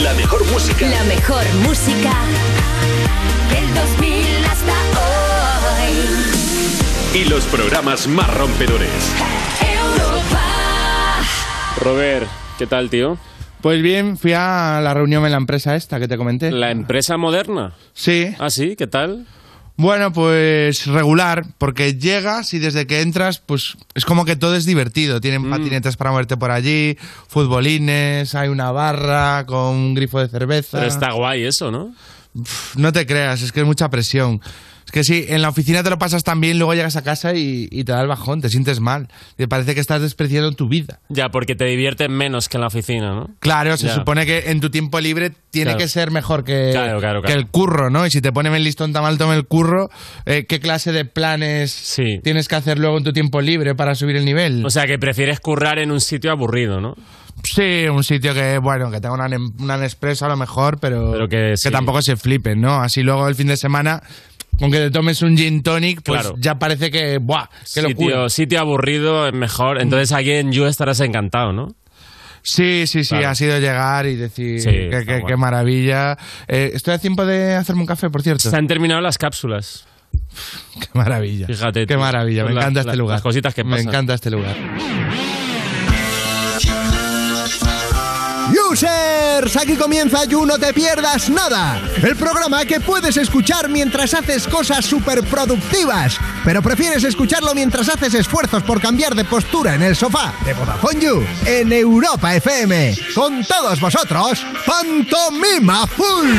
La mejor música. La mejor música del 2000 hasta hoy. Y los programas más rompedores. Europa. Robert, ¿qué tal, tío? Pues bien, fui a la reunión en la empresa esta que te comenté. ¿La empresa moderna? Sí. ¿Ah, sí? ¿Qué tal? Bueno, pues regular, porque llegas y desde que entras, pues es como que todo es divertido. Tienen patinetes para moverte por allí, futbolines, hay una barra con un grifo de cerveza. Pero está guay eso, ¿no? No te creas, es que es mucha presión. Que sí, en la oficina te lo pasas tan bien, luego llegas a casa y, y te da el bajón, te sientes mal. Te parece que estás despreciando tu vida. Ya, porque te diviertes menos que en la oficina, ¿no? Claro, se Ya. supone que en tu tiempo libre tiene Claro. que ser mejor que, Claro, claro, que el curro, ¿no? Y si te ponen el listón tan alto en el curro, eh, ¿qué clase de planes Sí. tienes que hacer luego en tu tiempo libre para subir el nivel? O sea, que prefieres currar en un sitio aburrido, ¿no? sí, un sitio que, bueno, que tenga una, una Nespresso a lo mejor, pero, Pero que sí. tampoco se flipen, ¿no? Así luego el fin de semana, con que te tomes un gin tonic, pues Claro. ya parece que, ¡buah! ¡Qué locura! Sitio, sitio aburrido es mejor. Entonces aquí en You estarás encantado, ¿no? Sí, sí, sí, Claro. ha sido llegar y decir Sí, que- qué maravilla. Eh, estoy a tiempo de hacerme un café, por cierto. Se han terminado las cápsulas. Qué maravilla. Fíjate, Qué maravilla. Me la- encanta la- este lugar. las cositas que Me pasan. encanta este lugar. Users, aquí comienza You No Te Pierdas Nada, el programa que puedes escuchar mientras haces cosas súper productivas, pero prefieres escucharlo mientras haces esfuerzos por cambiar de postura en el sofá de Vodafone You en Europa FM. Con todos vosotros, Pantomima Full.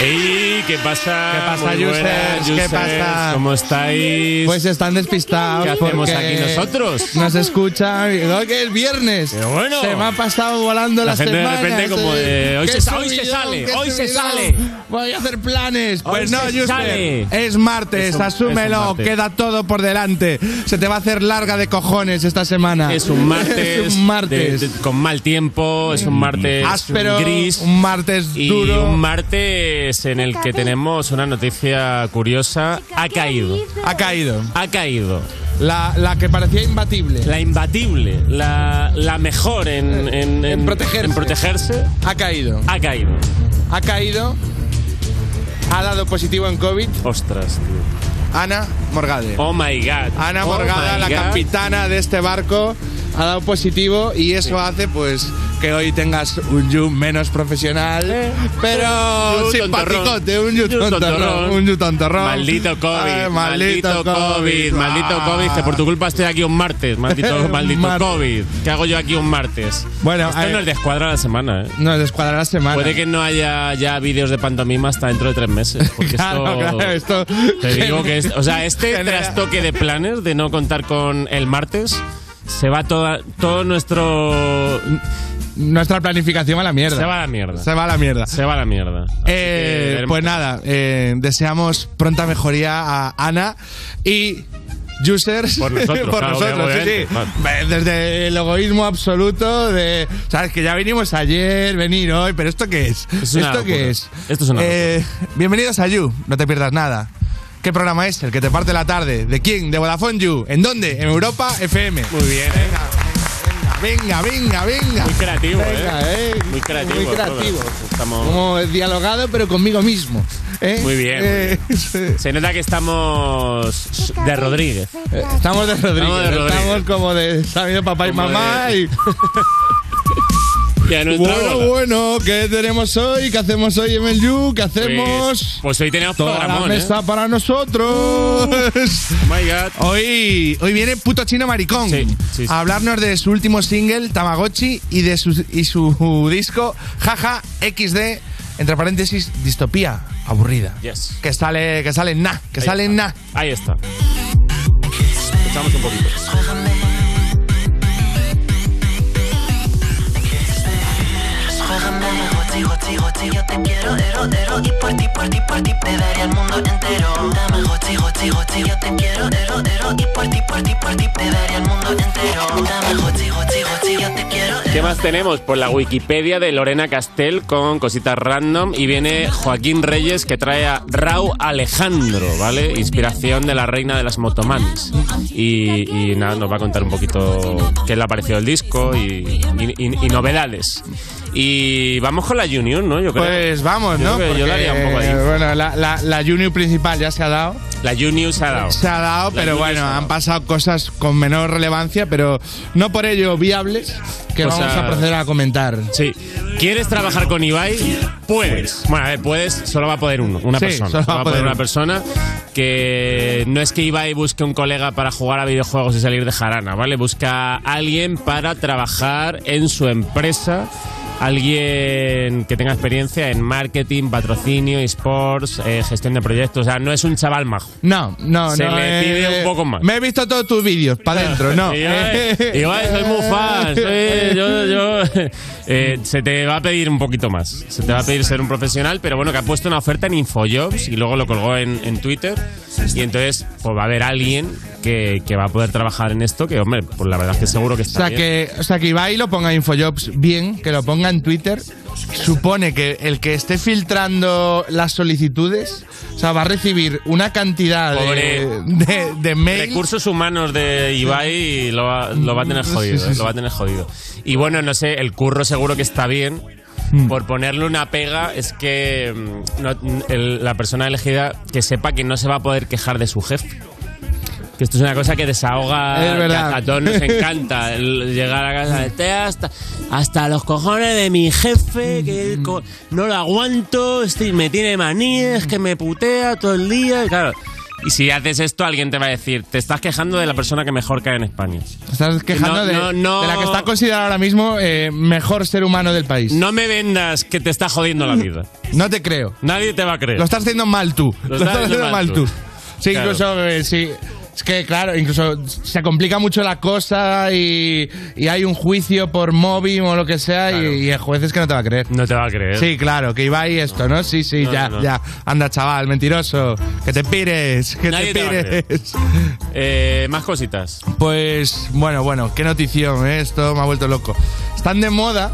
¡Ey! ¿Qué pasa? ¿Qué pasa, Muy buenas, users? ¿Qué users. pasa? ¿Cómo estáis? Pues están despistados. ¿Qué hacemos porque aquí nosotros? Nos escuchan. "Oh, que es viernes. Pero bueno. Se me ha pasado volando La la, gente de repente como de, hoy ¡Qué se hoy se sale, hoy se sale! Voy a hacer planes. Pues Hoy no, sale. Es martes, Es un- asúmelo. es un martes. Queda todo por delante. Se te va a hacer larga de cojones esta semana. Es un martes, es un martes. de- de- con mal tiempo, es un martes áspero, gris. un martes y duro. un martes en el que tenemos una noticia curiosa. Ha caído. Ha caído. Ha caído. La, la que parecía imbatible. La imbatible, la, la mejor en, en- En protegerse. en protegerse, Ha caído. ha caído. Ha caído. Ha dado positivo en COVID. Ostras, tío. Ana Morgade. Oh my god. Ana Oh Morgada, la God. capitana de este barco, ha dado positivo y eso hace pues que hoy tengas un you menos profesional, pero You simpaticote, un you tontorrón, tontorrón. un you tontorrón. Maldito COVID, Ay, maldito, COVID, maldito Ah. COVID, que por tu culpa estoy aquí un martes, maldito, maldito. COVID. ¿Qué hago yo aquí un martes? Bueno, Esto eh, nos descuadra la semana, ¿eh? Nos descuadra la semana. Puede que no haya ya vídeos de pantomima hasta dentro de tres meses. Porque Claro, esto, claro, esto- Te digo que, es- o sea, este trastoque de planes de no contar con el martes se va toda, todo nuestro. Nuestra planificación a la mierda. Se va a la mierda. Se va a la mierda. Se va a la mierda. Eh, que pues nada, eh, deseamos pronta mejoría a Ana y users Por nosotros, por claro, nosotros, sí, obviamente, sí. claro. Ve, Desde el egoísmo absoluto de, sabes que ya vinimos ayer, venir hoy, pero esto qué es? ¿Esto qué es? Esto es una Eh, bienvenidos a You, no te pierdas nada. ¿Qué programa es? El que te parte la tarde. ¿De quién? De Vodafone You. ¿En dónde? En Europa FM. Muy bien, ¿eh? Venga, venga, venga. Muy creativo, Venga, ¿eh? eh. Muy creativo. Muy creativo. Estamos... Como dialogado, pero conmigo mismo. ¿eh? Muy bien, muy. Se nota que estamos de Rodríguez. Estamos de Rodríguez. Estamos de Rodríguez. Estamos como de sabido papá y mamá. de- Y, Nuestra bueno, boda. bueno, ¿qué tenemos hoy? ¿Qué hacemos hoy You? ¿Qué hacemos? Pues, pues hoy tenemos Toda la programón, ¿eh? mesa para nosotros. Oh my God. Hoy, hoy viene puto chino maricón Sí, sí, sí. a hablarnos de su último single, Tamagotchi, y de su, y su disco, Jaja XD, entre paréntesis, distopía aburrida. Yes. Que sale, que sale na, que Ahí sale está. na. Ahí está. Escuchamos un poquito. Goti, goti, goti, yo te quiero, ero, ero Y por ti, por ti, por ti, te daría el mundo entero Dame goti, goti, goti, yo te quiero, ero, ero Y por ti, por ti, por ti, te daría el mundo entero Dame goti, goti, goti, yo te quiero, ¿Qué más tenemos? Pues la Wikipedia de Lorena Castell con cositas random y viene Joaquín Reyes que trae a Rau Alejandro, ¿vale? Inspiración de la reina de las motomamis. Y, y nada, nos va a contar un poquito qué le ha parecido el disco y, y- y- y novedades. Y vamos con la Junior, ¿no? Yo creo. Pues vamos, Yo ¿no? creo que yo la haría un poco ahí. Porque, Bueno, la, la, la Junior principal ya se ha dado. La Junior se ha dado. Se ha dado, La pero bueno, han pasado cosas con menor relevancia, pero no por ello viables, que vamos a proceder a comentar. Sí. ¿Quieres trabajar con Ibai? Puedes. Bueno, a ver, puedes, solo va a poder uno, una Sí, persona. solo va a poder una persona que no es que Ibai busque un colega para jugar a videojuegos y salir de jarana, ¿vale? Busca a alguien para trabajar en su empresa. Alguien que tenga experiencia en marketing, patrocinio, esports, eh, gestión de proyectos. O sea, no es un chaval majo. No, no, Se no. le eh, pide un poco más. Me he visto todos tus vídeos, para adentro, no. Ibai, soy muy fan. soy- yo- yo- eh, se te va a pedir un poquito más. Se te va a pedir ser un profesional, pero bueno, que ha puesto una oferta en Infojobs y luego lo colgó en, en Twitter. Y entonces, pues va a haber alguien que, que va a poder trabajar en esto, que hombre, pues la verdad es que seguro que O está sea, bien. que, o sea, que Ibai lo ponga Infojobs bien, que lo ponga en Twitter. Supone que el que esté filtrando las solicitudes, o sea, va a recibir una cantidad de, de, de mails. Recursos humanos de Ibai lo va, lo va a tener jodido, sí, sí. lo va a tener jodido. Y bueno, no sé, el curro seguro que está bien. Hmm. Por ponerle una pega es que mm, no- el- la persona elegida que sepa que no se va a poder quejar de su jefe. Que esto es una cosa que desahoga, que a, a todos nos encanta. el llegar a casa de "Te hasta, hasta los cojones de mi jefe, que co- no lo aguanto, este me tiene manías, que me putea todo el día. y Claro. Y si haces esto, alguien te va a decir, te estás quejando de la persona que mejor cae en España. Estás quejando No, de, no, no. de la que está considerada ahora mismo eh, mejor ser humano del país. No me vendas que te está jodiendo la vida. No te creo. Nadie te va a creer. Lo estás haciendo mal tú. Lo, estás haciendo mal tú. Sí, Claro. incluso, eh, sí. Es que, claro, incluso se complica mucho la cosa y, y hay un juicio por móvil o lo que sea Claro. y, y el juez es que no te va a creer. No te va a creer. Sí, claro, que iba ahí esto, ¿no? Sí, sí, No, ya, no, ya. Anda, chaval, mentiroso. Que te pires, que Nadie te te pires. Eh, más cositas. Pues, bueno, bueno, qué notición, ¿eh? Esto me ha vuelto loco. Están de moda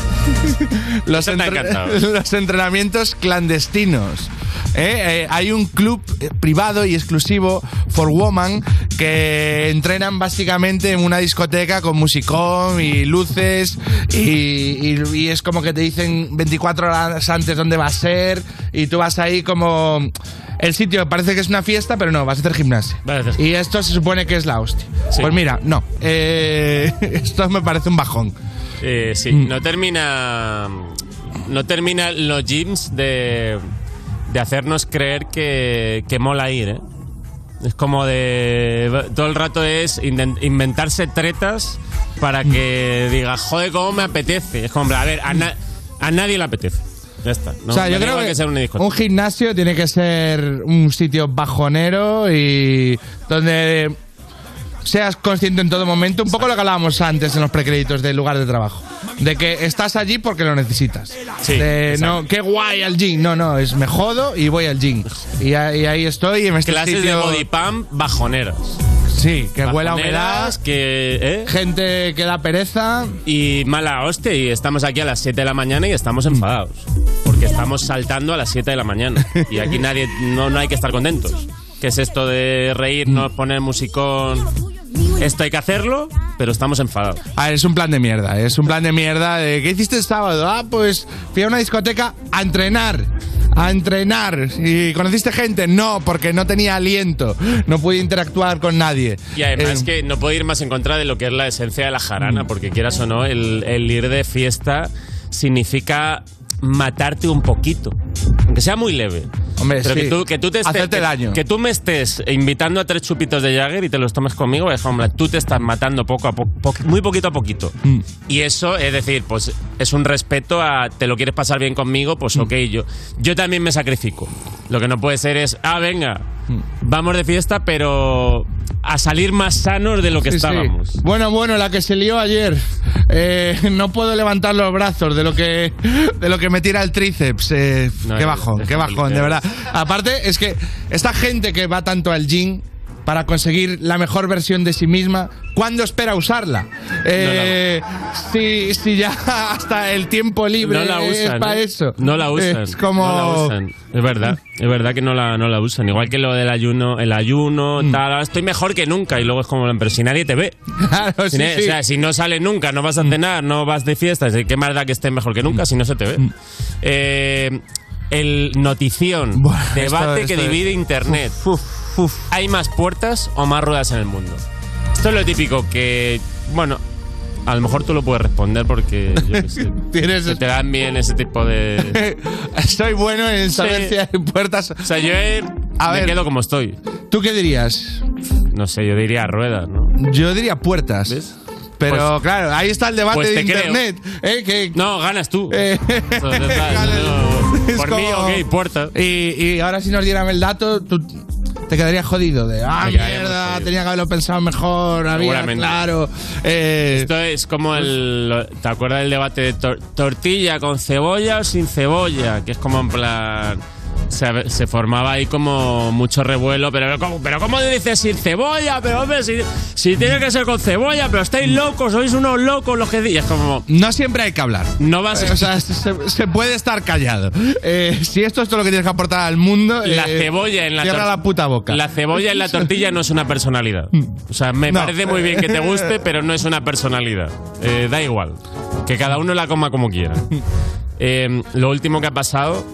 los, te entre- los entrenamientos clandestinos. ¿Eh? Eh, hay un club eh, privado y exclusivo for woman que entrenan básicamente en una discoteca con musicón y luces y, y- y es como que te dicen 24 horas antes dónde va a ser y tú vas ahí como... El sitio parece que es una fiesta, pero no, vas a hacer gimnasia. Y esto se supone que es la hostia. Sí. Pues mira, no. Eh, esto me parece un bajón. Eh, sí, Mm. no termina. No termina los gyms de, de hacernos creer que, que mola ir, ¿eh? Es como de. Todo el rato es inventarse tretas para que diga, joder, cómo me apetece. Es como, a ver, a, na- a nadie le apetece. Ya está. No, o sea, yo creo tiene que, que discoteca. un gimnasio tiene que ser un sitio bajonero y donde seas consciente en todo momento, un poco lo que hablábamos antes en los precréditos del lugar de trabajo, de que estás allí porque lo necesitas. Sí, De, no, qué guay al gym, no, no, es me jodo y voy al gym. Y, ahí- y ahí estoy en este Clases sitio, de body pump bajoneras. Sí, que huele a Bajoneras, humedad, que, ¿eh? gente que da pereza. Y mala hostia, y estamos aquí a las 7 de la mañana y estamos enfadados. Porque estamos saltando a las 7 de la mañana. Y aquí nadie, no, no hay que estar contentos. ¿Qué es esto de reírnos, poner musicón? Esto hay que hacerlo, pero estamos enfadados. A ver, es un plan de mierda, es un plan de mierda de ¿qué hiciste el sábado? Ah, pues fui a una discoteca a entrenar. A entrenar. ¿Y conociste gente? No, porque no tenía aliento. No pude interactuar con nadie. Y además Eh, que no puedo ir más en contra de lo que es la esencia de la jarana, porque quieras o no, el, el ir de fiesta significa matarte un poquito. Aunque sea muy leve. Hombre, Pero sí. que, tú, que tú te estés- Hacerte que- daño. Que tú me estés invitando a tres chupitos de Jagger y te los tomes conmigo, es hombre, tú te estás matando poco a poco, muy poquito a poquito. Mm. Y eso, es decir, pues es un respeto a te lo quieres pasar bien conmigo, pues Mm. ok, yo, yo también me sacrifico. Lo que no puede ser es, ah, venga. Vamos de fiesta, pero a salir más sanos de lo que Sí, sí. estábamos. Bueno, bueno, la que se lió ayer. Eh, no puedo levantar los brazos de lo que de lo que me tira el tríceps. Eh, No, qué bajón, qué bajón, de verdad. Aparte, es que esta gente que va tanto al gym para conseguir la mejor versión de sí misma, ¿cuándo espera usarla? Eh, si, si ya hasta el tiempo libre No la es usan. para ¿eh? eso. No la usan. Es como... No la usan. Es verdad. Es verdad que no la, no la usan. Igual que lo del ayuno, el ayuno, Mm. tal. "Ah, Estoy mejor que nunca. Y luego es como, pero si nadie te ve. Claro, Si sí, ne- sí. O sea, si no sales nunca, no vas a cenar, no vas de fiestas, ¿qué más da que estés mejor que nunca si no se te ve? Eh, el notición, Buah, debate esto- que esto- divide ¿Hay más puertas o más ruedas en el mundo? Esto es lo típico que, bueno, a lo mejor tú lo puedes responder porque yo qué sé, Tienes- se te dan bien ese tipo de... Soy bueno en saber Sí. si hay puertas. O sea, yo eh, A me ver. quedo como estoy. ¿Tú qué dirías? No sé, yo diría ruedas, ¿no? Yo diría puertas. ¿Ves? Pero Pues- claro, ahí está el debate pues de internet. ¿eh? Que, No, ganas tú. eh, Entonces, tal, ganas- no, es por mí, ok, puerta. Y, y ahora si nos dieran el dato, tú te quedarías jodido de, ah, mierda, tenía que haberlo pensado mejor, había, claro. Eh, Esto es como el. ¿Te acuerdas del debate de tor- tortilla con cebolla o sin cebolla? Que es como en plan. Se, se formaba ahí como mucho revuelo, pero ¿cómo, pero ¿cómo dices sin cebolla? Pero hombre, si, si tiene que ser con cebolla, pero estáis locos, sois unos locos los que di-". Y es como. no siempre hay que hablar. No vas O sea, se, se puede estar callado. Eh, si esto es todo lo que tienes que aportar al mundo, La eh, cebolla en la cierra la puta boca. La cebolla en la tortilla no es una personalidad. O sea, me No. parece muy bien que te guste, pero no es una personalidad. Eh, da igual. Que cada uno la coma como quiera. Eh, lo último que ha pasado,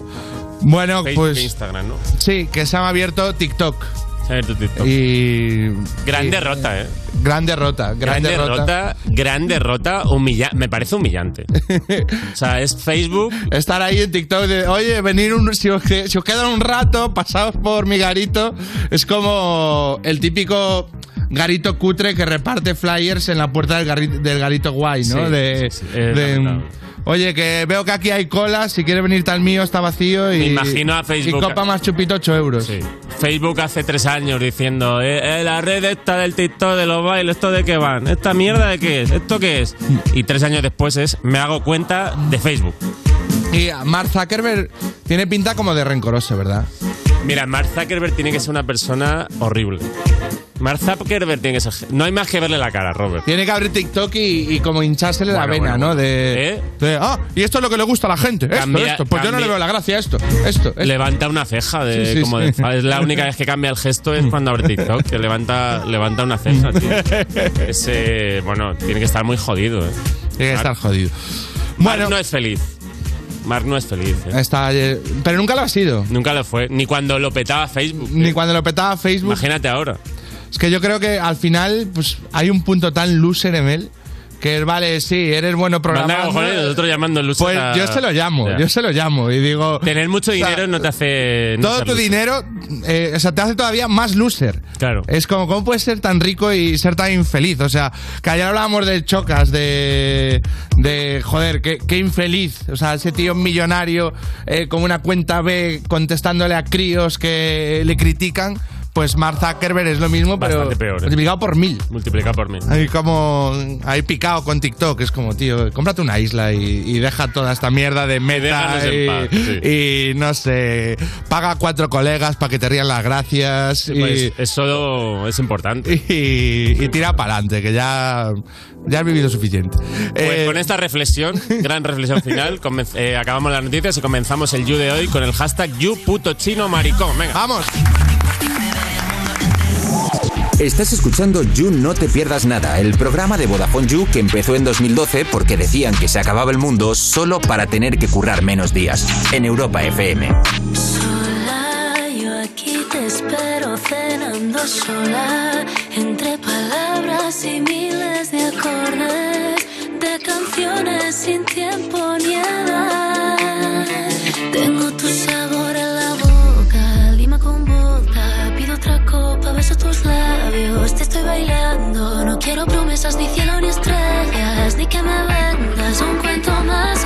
Bueno, Facebook e pues Instagram, ¿no? sí, que se han abierto TikTok. A ver tu TikTok. Y. Gran y- derrota, ¿eh? Gran derrota, gran, Gran derrota. derrota, gran derrota, humilla me parece humillante. O sea, es Facebook. Estar ahí en TikTok de, oye, venir un, si os, si os quedan un rato, pasaos por mi garito. Es como el típico garito cutre que reparte flyers en la puerta del, garri- del garito guay, ¿no? Sí, de, sí, sí, de. Oye, que veo que aquí hay cola, si quieres venirte al mío está vacío y, Me imagino a Facebook- y copa más chupito 8 euros. Sí. Facebook hace tres años diciendo, eh, eh, la red esta del TikTok, de los bailes, ¿esto de qué van? ¿Esta mierda de qué es? ¿Esto qué es? Y tres años después es, me hago cuenta de Facebook. Y Mark Zuckerberg tiene pinta como de rencoroso, ¿verdad? Mira, Mark Zuckerberg tiene que ser una persona horrible. Mark Zuckerberg tiene que ser... No hay más que verle la cara, Robert. Tiene que abrir TikTok y, y como hinchársele la Bueno, vena, bueno, ¿no? De, ¿Eh? de, ah, y esto es lo que le gusta a la gente. Esto, Cambia- esto. Pues yo no cambia- le veo la gracia a esto. Esto. esto. Levanta una ceja de, Sí, sí, como de Es la única vez que cambia el gesto es cuando abre TikTok, que levanta, levanta una ceja, tío. Ese, bueno, tiene que estar muy jodido, ¿eh? Tiene que estar jodido. Mark no es feliz. Mark no es feliz, ¿eh? está, eh, pero nunca lo ha sido. Nunca lo fue. Ni cuando lo petaba Facebook. Ni ¿eh? cuando lo petaba Facebook. Imagínate ahora. Es que yo creo que al final pues hay un punto tan loser en él que vale, sí, eres bueno Manda programando. cojones, nosotros llamando luces Pues a- yo se lo llamo, yo se lo llamo y digo... Tener mucho o sea, dinero no te hace. no Todo tu loser. dinero, eh, o sea, te hace todavía más loser. Claro. Es como, ¿cómo puedes ser tan rico y ser tan infeliz? O sea, que ayer hablábamos de chocas, de. de joder, qué, qué infeliz. O sea, ese tío millonario eh, con una cuenta B contestándole a críos que le critican. Pues Mark Zuckerberg es lo mismo, pero Bastante peor, ¿eh? multiplicado por mil. Multiplica por mil. Ahí como ahí picado con TikTok, es como, tío, cómprate una isla y, y deja toda esta mierda de meta déjanos en y, paz, sí. y no sé, paga a cuatro colegas para que te rían las gracias y, Pues eso es importante. y- y tira para adelante, que ya, ya has vivido suficiente. Pues Eh, con esta reflexión, gran reflexión final, comenz- eh, acabamos las noticias y comenzamos el You de hoy con el hashtag You puto chino maricón. Venga. Vamos. Estás escuchando You No Te Pierdas Nada, el programa de Vodafone You que empezó en 2012 porque decían que se acababa el mundo solo para tener que currar menos días. En Europa FM. Sola, yo aquí te espero cenando sola, entre palabras y miles de acordes, de canciones sin tiempo ni edad. Tengo tus labios, te estoy bailando, no quiero promesas ni cielo ni estrellas, ni que me vendas un cuento más,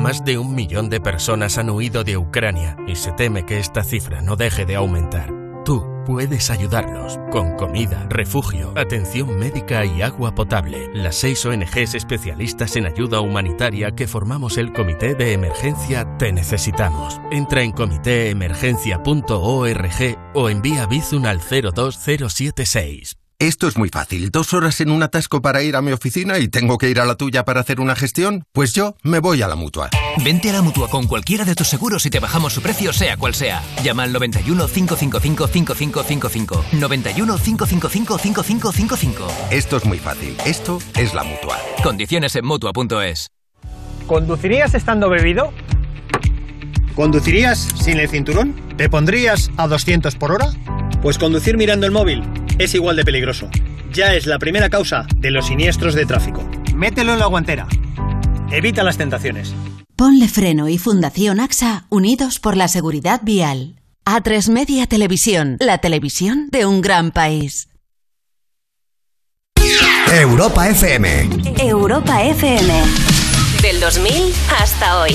Más de un millón de personas han huido de Ucrania y se teme que esta cifra no deje de aumentar. Tú puedes ayudarlos con comida, refugio, atención médica y agua potable. Las seis ONGs especialistas en ayuda humanitaria que formamos el Comité de Emergencia Te Necesitamos. Entra en comitéemergencia.org o envía Bizun al 02076. Esto es muy fácil. Dos horas en un atasco para ir a mi oficina y tengo que ir a la tuya para hacer una gestión. Pues yo me voy a la mutua. Vente a la mutua con cualquiera de tus seguros y te bajamos su precio, sea cual sea. Llama al 91 555 5555. 91 555 5555. Esto es muy fácil. Esto es la mutua. Condiciones en mutua.es. ¿Conducirías estando bebido? ¿Conducirías sin el cinturón? ¿Te pondrías a 200 por hora? Pues conducir mirando el móvil es igual de peligroso. Ya es la primera causa de los siniestros de tráfico. Mételo en la guantera. Evita las tentaciones. Ponle Freno y Fundación AXA unidos por la seguridad vial. A3 Media Televisión, la televisión de un gran país. Europa FM. Europa FM. Del 2000 hasta hoy.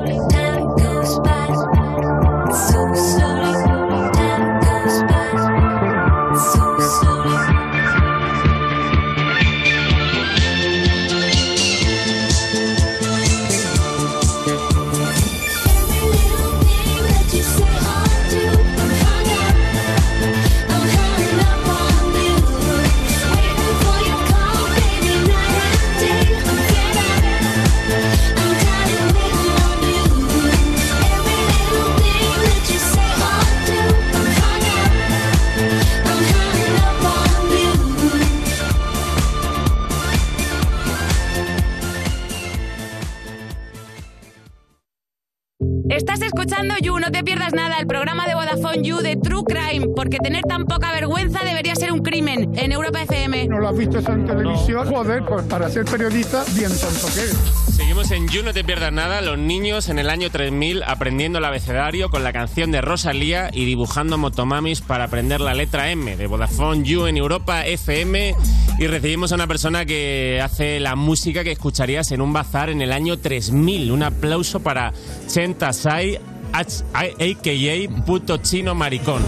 Pierdas nada, el programa de Vodafone You de True Crime, porque tener tan poca vergüenza debería ser un crimen en Europa FM. ¿No lo has visto eso en televisión? Joder, pues para ser periodista, bien tonto que eres. Seguimos en You, no te pierdas nada. Los niños en el año 3000 aprendiendo el abecedario con la canción de Rosalía y dibujando motomamis para aprender la letra M de Vodafone You en Europa FM. Y recibimos a una persona que hace la música que escucharías en un bazar en el año 3000. Un aplauso para Chen Tasai, aka.chino maricón.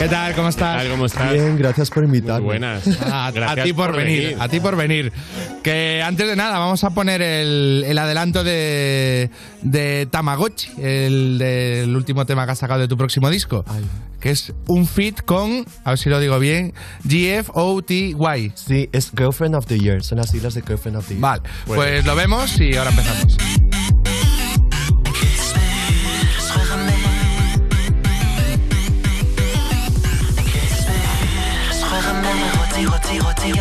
¿Qué tal? ¿Cómo estás? ¿Cómo estás? Bien, gracias por invitarme. buenas. A, a ti por, por venir, venir. a ti por venir. Que antes de nada vamos a poner el, el adelanto de, de Tamagotchi, el del último tema que has sacado de tu próximo disco, que es un fit con, a ver si lo digo bien, GFOTY. Sí, es Girlfriend of the Year. Son las siglas de Girlfriend of the Year. Vale, pues lo vemos y ahora empezamos.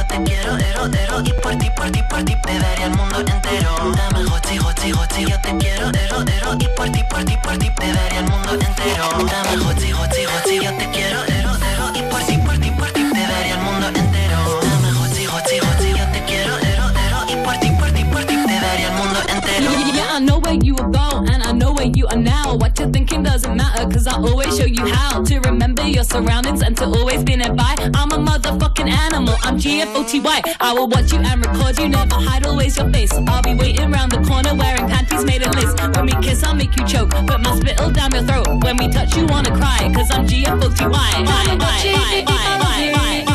Te quiero, ero, ero Y por ti, por ti, por ti, te daría el mundo entero. Dame, Joti, Joti, Joti, yo te quiero, ero, ero Y por ti, por ti, por ti, te daría el mundo entero. Dame, Joti, Joti, Joti, yo te quiero, ero, ero Y por ti, por ti, por ti, te daría el mundo entero. Dame, Joti, Joti, Joti, yo te quiero, ero, ero Y por ti, por ti, por ti, te daría el mundo entero. Yeah, I know where you I know where you are now. What you're thinking doesn't matter, cause I always show you how to remember your surroundings and to always be nearby. I'm a motherfucking animal, I'm GFOTY. I will watch you and record you, never hide always your face. I'll be waiting around the corner wearing panties made of lace. When we kiss, I'll make you choke, but my spittle down your throat. When we touch, you wanna cry, cause I'm GFOTY. Bye bye bye bye bye bye.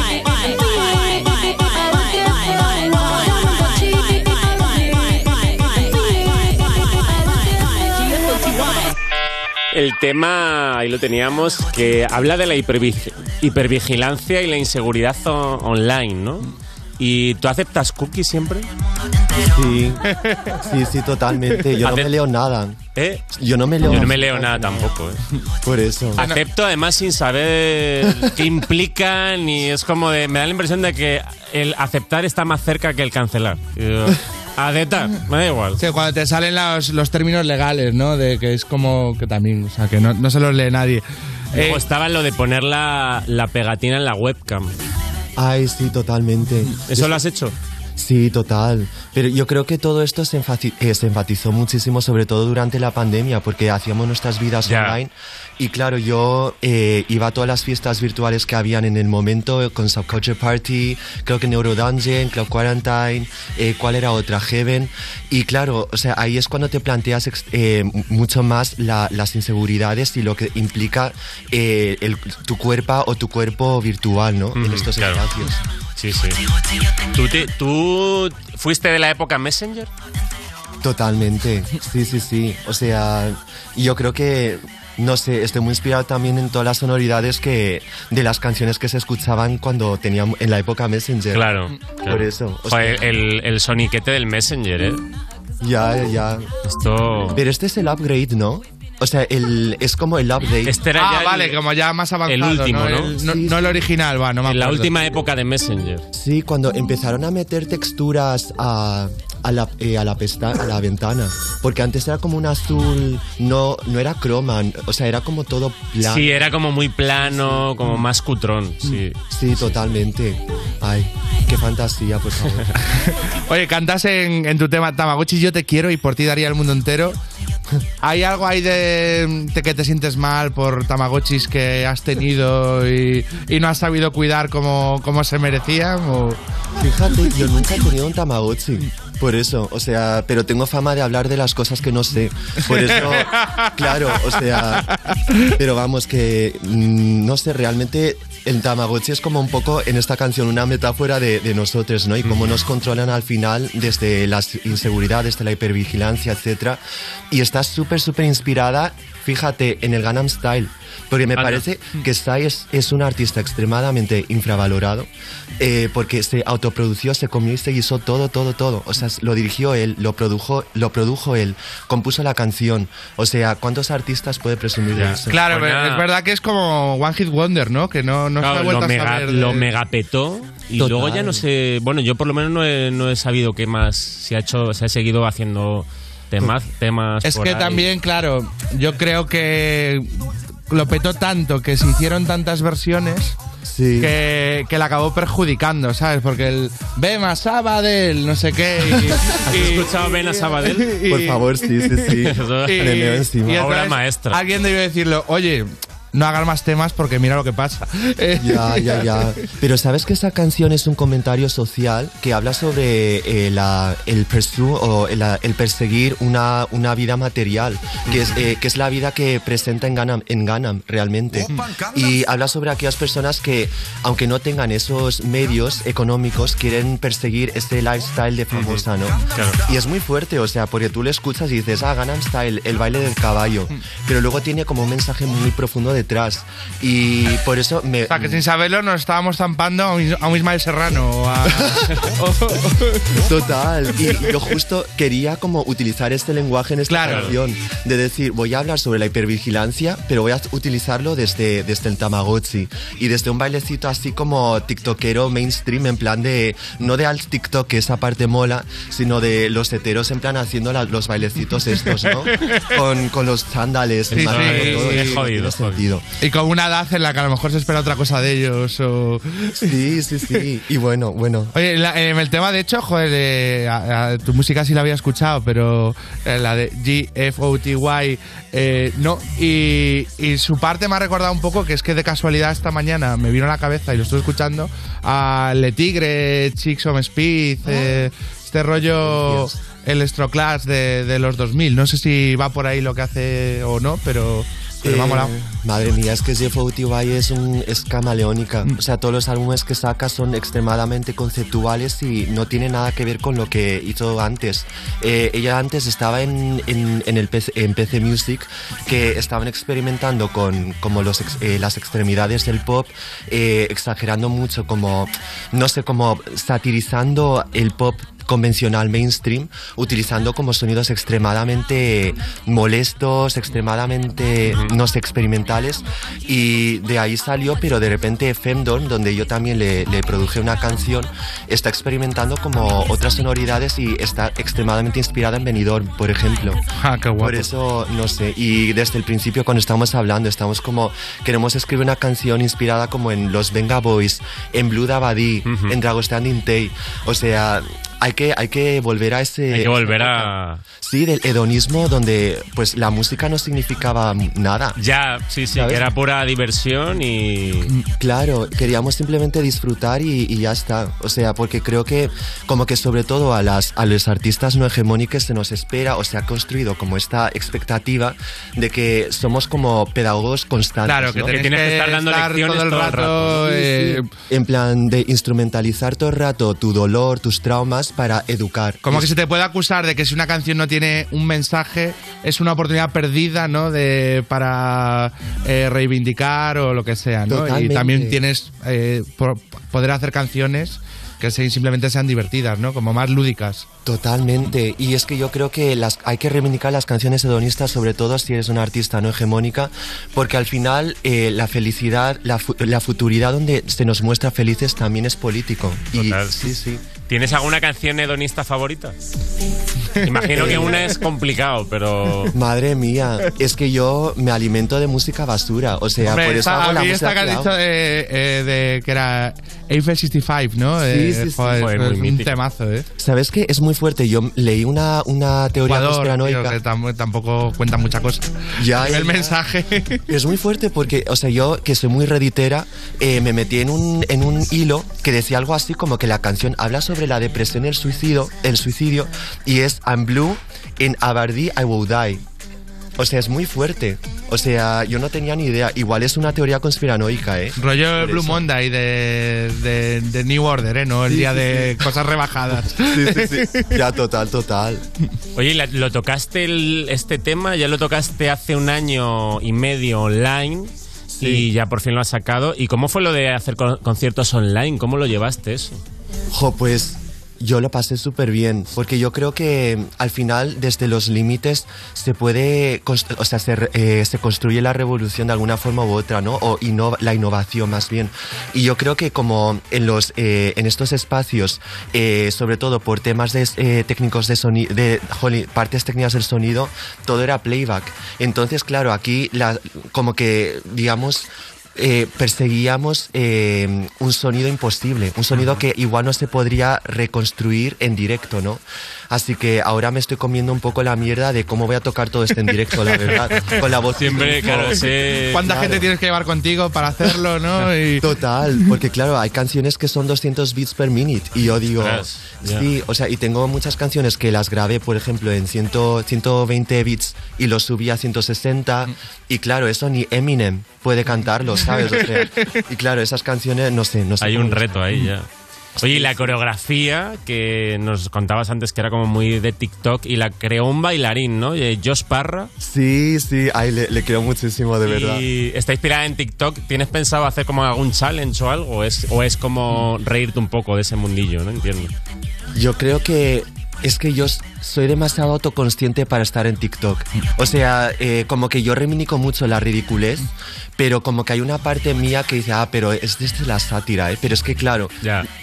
El tema, ahí lo teníamos, que habla de la hipervi- hipervigilancia y la inseguridad online, ¿no? ¿Y tú aceptas cookies siempre? Sí, sí, sí, totalmente. Yo no me leo nada. ¿Eh? Yo no me leo Yo no me leo nada tampoco, ¿eh? Por eso. Acepto además sin saber qué implican y es como de... Me da la impresión de que el aceptar está más cerca que el cancelar. Y Aceptar, me da igual. Sí, cuando te salen los, los términos legales, ¿no? De que es como que también, o sea, que no, no se los lee nadie. Luego Eh, estaba lo de poner la, la pegatina en la webcam. Ay, sí, totalmente. ¿Eso lo has hecho? Sí, total. Pero yo creo que todo esto se, eh, se enfatizó muchísimo, sobre todo durante la pandemia, porque hacíamos nuestras vidas Ya. online. Y claro, yo eh, iba a todas las fiestas virtuales que habían en el momento, con Subculture Party, creo que Neuro Dungeon, Club Quarantine, eh, ¿cuál era otra? Heaven. Y claro, o sea, ahí es cuando te planteas eh, mucho más la- las inseguridades y lo que implica eh, el- tu cuerpo o tu cuerpo virtual, ¿no? en Ujú, estos claro. espacios. Sí, sí. ¿Tú, te- ¿Tú fuiste de la época Messenger? Totalmente, sí, sí, sí. O sea, yo creo que, no sé, estoy muy inspirado también en todas las sonoridades que de las canciones que se escuchaban cuando teníamos en la época Messenger. Claro. Por eso. o Joder, sea, el, el soniquete del Messenger, ¿eh? ya, ya. Esto... Pero este es el upgrade, ¿no? O sea, el, es como el update. Este era ah, ya el- vale, como ya más avanzado. el último, ¿no? El- no, no el original, va, no me En la última época de Messenger. Sí, cuando empezaron a meter texturas a, a la, eh, a, la pesta- a la ventana. Porque antes era como un azul, no, no era croma, o sea, era como todo plano. Sí, era como muy plano, como más cutrón, sí. Sí, totalmente. Ay, qué fantasía, por favor. Oye, cantas en, en tu tema Tamagotchi, yo te quiero y por ti daría el mundo entero. ¿Hay algo ahí de, de que te sientes mal por Tamagotchis que has tenido y, y no has sabido cuidar como, como se merecían? O... Fíjate, yo nunca he tenido un Tamagotchi. Por eso, o sea, pero tengo fama de hablar de las cosas que no sé. Por eso, claro, o sea, pero vamos, que mm, no sé, realmente el Tamagotchi es como un poco en esta canción una metáfora de, de nosotros, ¿no? Y cómo nos controlan al final desde las inseguridades, desde la hipervigilancia, etcétera. Y está súper, súper inspirada, fíjate, en el Gangnam Style. Porque me Anda. parece que Psy es, es un artista extremadamente infravalorado eh, porque se autoprodució, se comió y se guisó todo, todo, todo. O sea, lo dirigió él, lo produjo, lo produjo él, compuso la canción. O sea, ¿cuántos artistas puede presumir de eso? Claro, Pues es verdad que es como One Hit Wonder, ¿no? Que no, no se Claro, ha vuelto lo, a mega, saber. de- lo megapetó y Total. luego ya no sé. Bueno, yo por lo menos no he, no he sabido qué más se ha hecho, se ha seguido haciendo temas, temas. Es por que ahí. también, claro, yo creo que lo petó tanto que se hicieron tantas versiones Sí. que, que le acabó perjudicando, ¿sabes? Porque el Bema Sabadell, no sé qué. y- ¿Has y- escuchado Ben a Sabadell? y- Por favor, sí, sí, sí. Y- y entonces maestra. Alguien debió decirlo, oye, no hagas más temas porque mira lo que pasa. Ya, ya, ya. Pero sabes que esa canción es un comentario social que habla sobre eh, la, el o perseguir una, una vida material, que es, eh, que es la vida que presenta en Ganam, en Ganam realmente. Y habla sobre aquellas personas que, aunque no tengan esos medios económicos, quieren perseguir este lifestyle de famosa, ¿no? Claro. Y es muy fuerte, o sea, porque tú le escuchas y dices, ah, Gangnam Style, el baile del caballo. Pero luego tiene como un mensaje muy profundo detrás. Y por eso me... O sea, que sin saberlo nos estábamos zampando a un, Ismael Serrano. o a- o- Total. Y yo justo quería como utilizar este lenguaje en esta Claro. canción. De decir, voy a hablar sobre la hipervigilancia, pero voy a utilizarlo desde, desde el Tamagotchi. Y desde un bailecito así como tiktokero mainstream, en plan de... No de al TikTok, que esa parte mola, sino de los heteros en plan haciendo la- los bailecitos estos, ¿no? Con, con los chándales, Sí, sí, todo eso, jodido, tiene sentido. Y con una edad en la que a lo mejor se espera otra cosa de ellos. O... Sí, sí, sí. Y bueno, bueno. Oye, la- en el tema, de hecho, joder, eh, a- a- tu música sí la había escuchado, pero eh, la de GFOTY, eh, no. Y, y su parte me ha recordado un poco que es que de casualidad esta mañana me vino a la cabeza y lo estoy escuchando a Le Tigre, Chicks on Speed, eh, este rollo Electroclash de, de los 2000. No sé si va por ahí lo que hace o no, pero Pero me ha Eh, molado. Madre mía, es que Jeff OTY es, un, es camaleónica. Mm. O sea, todos los álbumes que saca son extremadamente conceptuales y no tiene nada que ver con lo que hizo antes. Eh, ella antes estaba en, en, en el PC, en PC Music, que estaban experimentando con como los, eh, las extremidades del pop, exagerando mucho, como, no sé, como satirizando el pop convencional mainstream, utilizando como sonidos extremadamente molestos, extremadamente, no sé, experimentales. Y de ahí salió, pero de repente Femdorn, donde yo también le, le produje una canción, está experimentando como otras sonoridades y está extremadamente inspirada en Benidorm, por ejemplo. Ah, qué guapo. Por eso, no sé, y desde el principio cuando estamos hablando, estamos como, queremos escribir una canción inspirada como en los Venga Boys, en Blue Dabadi, en Dragon Standing Tay. O sea, hay que, hay que volver a ese... Hay que volver a... Sí, del hedonismo donde pues la música no significaba nada. Ya, sí, sí, que era pura diversión y... Claro, queríamos simplemente disfrutar y, y ya está. O sea, porque creo que como que sobre todo a, las, a los artistas no hegemónicos se nos espera o se ha construido como esta expectativa de que somos como pedagogos constantes. Claro, que ¿no? tenéis tienes que que estar dando estar lecciones todo el todo el rato, eh. En plan de instrumentalizar todo el rato tu dolor, tus traumas para educar. Como Y que se te puede acusar de que si una canción no tiene un mensaje es una oportunidad perdida, ¿no? De para eh, reivindicar o lo que sea, ¿no? Y Totalmente. también tienes eh, por- poder hacer canciones que se- simplemente sean divertidas, ¿no? Como más lúdicas. Totalmente. Y es que yo creo que las, hay que reivindicar las canciones hedonistas, sobre todo si eres una artista no hegemónica, porque al final eh, la felicidad, la, la futuridad donde se nos muestra felices también es político. Y, Total. sí, sí. ¿Tienes alguna canción hedonista favorita? Imagino que una es complicado, pero... Madre mía, es que yo me alimento de música basura. O sea, Hombre, por eso esta- hago la a mí música esta que has dicho de, eh, de que era Eiffel 65, ¿no? Sí, Eh, sí, sí. joder, Joder, es muy un mítico. temazo, ¿eh? ¿Sabes qué? Es muy fuerte. Yo leí una, una teoría Ecuador, conspiranoica. tío, que tam- tampoco cuenta mucha cosa. Ya, ya, ya. mensaje. Es muy fuerte porque, o sea, yo que soy muy reditera, eh, me metí en un, en un hilo que decía algo así como que la canción habla sobre la depresión y el suicidio, el suicidio y es I'm blue, in Aberdeen I will die. O sea, es muy fuerte. O sea, yo no tenía ni idea. Igual es una teoría conspiranoica, ¿eh? Rollo Por Blue eso. Monday de, de, de New Order, ¿eh? No el Sí, día sí, de cosas rebajadas. Sí, sí, sí. Ya, total, total. Oye, ¿y la- ¿lo tocaste el- este tema? ¿Ya lo tocaste hace un año y medio online? Y ya por fin lo has sacado. ¿Y cómo fue lo de hacer con- conciertos online? ¿Cómo lo llevaste eso? Jo, pues yo lo pasé súper bien, porque yo creo que mm, al final desde los límites se puede, o sea, se, eh, se construye la revolución de alguna forma u otra, ¿no? O innova- la innovación más bien. Y yo creo que como en, los, eh, en estos espacios, eh, sobre todo por temas de, técnicos de sonido, de partes técnicas del sonido, todo era playback. Entonces, claro, aquí como que, digamos, eh, perseguíamos eh, un sonido imposible, un sonido que igual no se podría reconstruir en directo, ¿no? Así que ahora me estoy comiendo un poco la mierda de cómo voy a tocar todo esto en directo, la verdad, con la voz. Siempre, claro, sé- ¿Cuánta Claro. gente tienes que llevar contigo para hacerlo, no? Y... Total, porque claro, hay canciones que son 200 beats per minute y yo digo, Ostras, sí, o sea, y tengo muchas canciones que las grabé, por ejemplo, en 100, 120 beats y los subí a 160 y claro, eso ni Eminem puede cantarlo, ¿sabes? O sea, y claro, esas canciones, no sé, no sé. Hay un reto ahí ya. Oye, y la coreografía que nos contabas antes que era como muy de TikTok y la creó un bailarín, ¿no? Eh, Josh Parra. Sí, sí, ay, le, le quiero muchísimo, de verdad. Y está inspirada en TikTok. ¿Tienes pensado hacer como algún challenge o algo? ¿O es, o es como reírte un poco de ese mundillo? No entiendo. Yo creo que es que yo soy demasiado autoconsciente para estar en TikTok. O sea, eh, como que yo reivindico mucho la ridiculez, pero como que hay una parte mía que dice, ah, pero es desde la sátira, ¿eh? Pero es que, claro,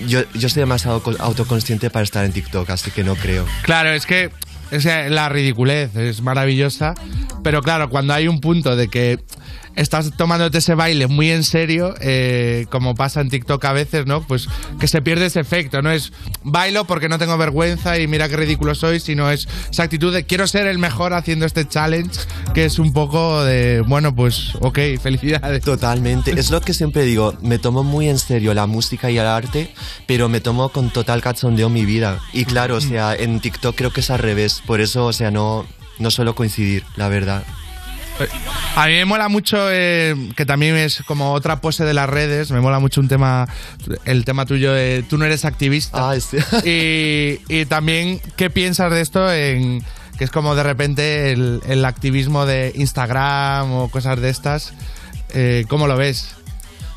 yo, yo soy demasiado co- autoconsciente para estar en TikTok, así que no creo. Claro, es que o sea, la ridiculez es maravillosa, pero claro, cuando hay un punto de que estás tomándote ese baile muy en serio, eh, como pasa en TikTok a veces, ¿no? Pues que se pierde ese efecto, no es bailo porque no tengo vergüenza y mira qué ridículo soy, sino es esa actitud de quiero ser el mejor haciendo este challenge, que es un poco de, bueno, pues ok, felicidades. Totalmente. Es lo que siempre digo, me tomo muy en serio la música y el arte, pero me tomo con total cachondeo mi vida. Y claro, o sea, en TikTok creo que es al revés, por eso, o sea, no, no suelo coincidir, la verdad. A mí me mola mucho, eh, que también es como otra pose de las redes, me mola mucho un tema, el tema tuyo de tú no eres activista. y, y también, ¿qué piensas de esto en que es como de repente el, el activismo de Instagram o cosas de estas? Eh, ¿Cómo lo ves?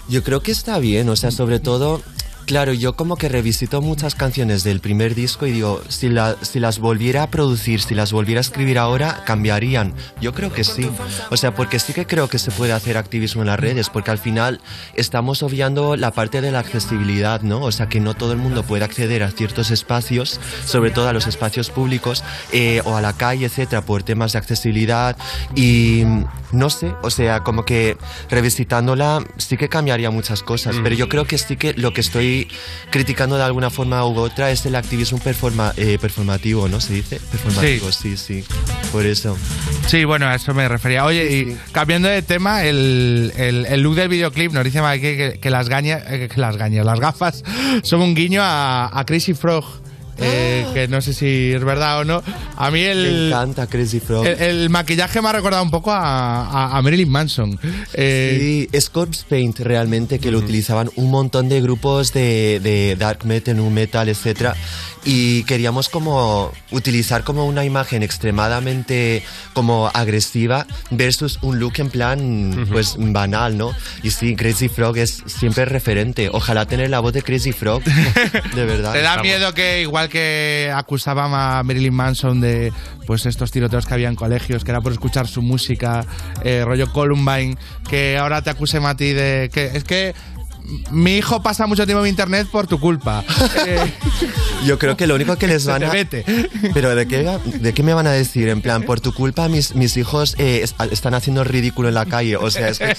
Yo creo que está bien, o sea, sobre todo, claro, yo como que revisito muchas canciones del primer disco y digo, si, la- si las volviera a producir, si las volviera a escribir ahora, cambiarían. Yo creo que sí. O sea, porque sí que creo que se puede hacer activismo en las redes, porque al final estamos obviando la parte de la accesibilidad, ¿no? O sea, que no todo el mundo puede acceder a ciertos espacios, sobre todo a los espacios públicos eh, o a la calle, etcétera, por temas de accesibilidad y no sé, o sea, como que revisitándola sí que cambiaría muchas cosas, Mm. pero yo creo que sí que lo que estoy criticando de alguna forma u otra es el activismo performa- eh, performativo, ¿no? ¿Se dice? Performativo, sí, sí, por eso. Sí, bueno, a eso me refería. Oye, y cambiando de tema, el, el- el look del videoclip nos dice Mike que, que las gañas, eh, que las gañas, las gafas son un guiño a, a Crazy Frog. Eh, que no sé si es verdad o no. A mí el. Me encanta Crazy Frog. El, el maquillaje me ha recordado un poco a, a- a Marilyn Manson. Eh, Sí, es Corpse Paint realmente que lo utilizaban un montón de grupos de, de dark metal, nu metal, etcétera y queríamos como utilizar como una imagen extremadamente como agresiva versus un look en plan pues banal, ¿no? Y sí, Crazy Frog es siempre referente. Ojalá tener la voz de Crazy Frog, de verdad. ¿Te da miedo que, igual que acusaban a Marilyn Manson de pues estos tiroteos que había en colegios, que era por escuchar su música, eh, rollo Columbine, que ahora te acusen a ti de que es que mi hijo pasa mucho tiempo en internet por tu culpa. Eh, Yo creo que lo único que les van a... vete. Pero ¿de qué, ¿de qué me van a decir? En plan, por tu culpa mis, mis hijos eh, es- están haciendo el ridículo en la calle. O sea, es que,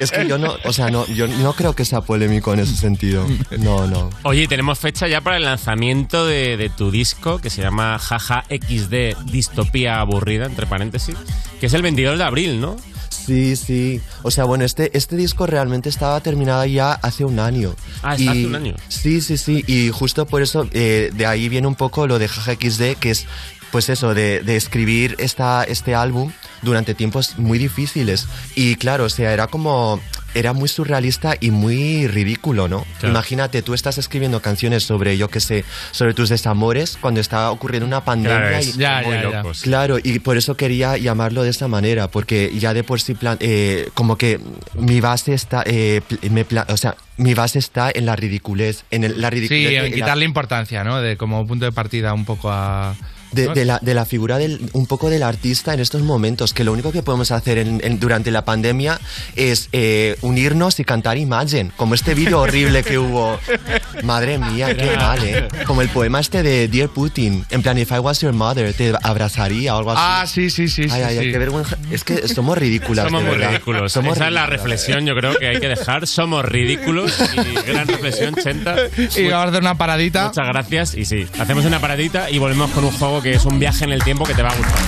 es que yo no... O sea, no, yo no creo que sea polémico en ese sentido. No, no. Oye, tenemos fecha ya para el lanzamiento de, de tu disco que se llama Jaja XD Distopía Aburrida, entre paréntesis, que es el 22 de abril, ¿no? Sí, sí. O sea, bueno, este, este disco realmente estaba terminado ya hace un año. Ah, está hace un año. Sí, sí, sí. Y justo por eso, eh, de ahí viene un poco lo de Jaja XD, que es, pues eso, de, de escribir esta, este álbum durante tiempos muy difíciles. Y claro, o sea, era como... Era muy surrealista y muy ridículo, ¿no? Claro. Imagínate, tú estás escribiendo canciones sobre, yo qué sé, sobre tus desamores cuando está ocurriendo una pandemia. Claro, es y- Ya, muy ya, ya. locos. Claro, y por eso quería llamarlo de esta manera, porque ya de por sí, plan, eh, como que mi base está, eh, me o sea, mi base está en la ridiculez, en el- la ridiculez. sí, en la- quitarle importancia, ¿no? De como punto de partida un poco a... de, de la, de la figura del, un poco del artista en estos momentos, que lo único que podemos hacer en- en- durante la pandemia es eh, unirnos y cantar Imagine, como este vídeo horrible que hubo. Madre mía, qué mal, ¿eh? Como el poema este de Dear Putin, en plan, if I was your mother, te abrazaría o algo así. Ah, sí, sí, sí. Ay, sí, ay, sí. qué vergüenza. Es que somos ridículas. Somos de muy verdad. ridículos. Somos Esa es la reflexión, yo creo que hay que dejar. Somos ridículos y gran reflexión, Chenta. Y vamos a hacer una paradita. Muchas gracias. Y sí, hacemos una paradita y volvemos con un juego que es un viaje en el tiempo que te va a gustar.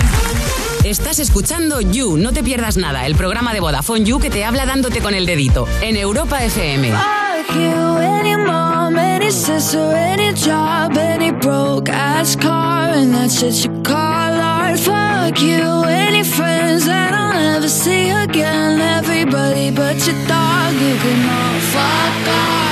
Estás escuchando You, no te pierdas nada, el programa de Vodafone You que te habla dándote con el dedito en Europa FM. Fuck you, any mom, any sister, any job, any broke ass car, and that shit you call art. Fuck you, any friends that I'll never see again. Everybody but your dog, you can all fuck off.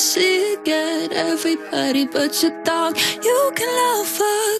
See again. Everybody but your dog, you can love fuck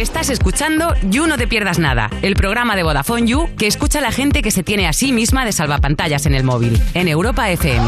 Estás escuchando You No Te Pierdas Nada, el programa de Vodafone You que escucha a la gente que se tiene a sí misma de salvapantallas en el móvil, en Europa FM.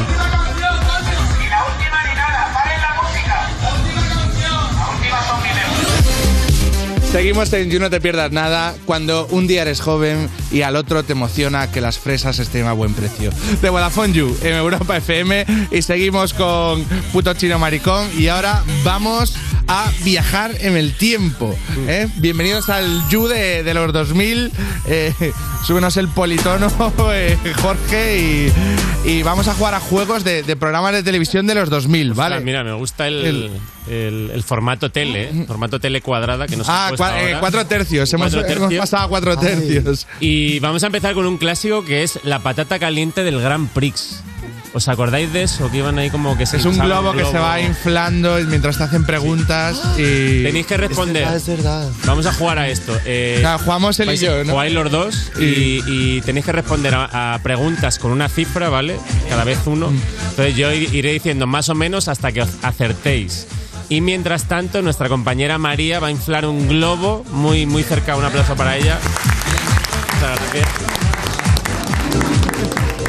Seguimos en You No Te Pierdas Nada cuando un día eres joven y al otro te emociona que las fresas estén a buen precio. De Vodafone You en Europa FM y seguimos con Puto Chino Maricón y ahora vamos a viajar en el tiempo. ¿eh? Bienvenidos al You de, de los 2000. Eh, súbenos el politono, eh, Jorge, y, y vamos a jugar a juegos de, de programas de televisión de los 2000, ¿vale? Mira, me gusta el, el- el formato tele, ¿eh? formato tele cuadrada que nos Ah, han cua- eh, cuatro tercios. Hemos- Cuatro hemos pasado a cuatro tercios. Y vamos a empezar con un clásico que es la patata caliente del Grand Prix. ¿Os acordáis de eso? Que iban ahí como que se Es un globo que se va inflando mientras te hacen preguntas y... Tenéis que responder. Es verdad, Vamos a jugar a esto. Eh, jugamos él y yo, ¿no? Jugáis los dos y, y tenéis que responder a, a preguntas con una cifra, ¿vale? Cada vez uno. Mm. Entonces yo ir- iré diciendo más o menos hasta que os acertéis. Y mientras tanto, nuestra compañera María va a inflar un globo muy, muy cerca. Un aplauso para ella. Muchas gracias.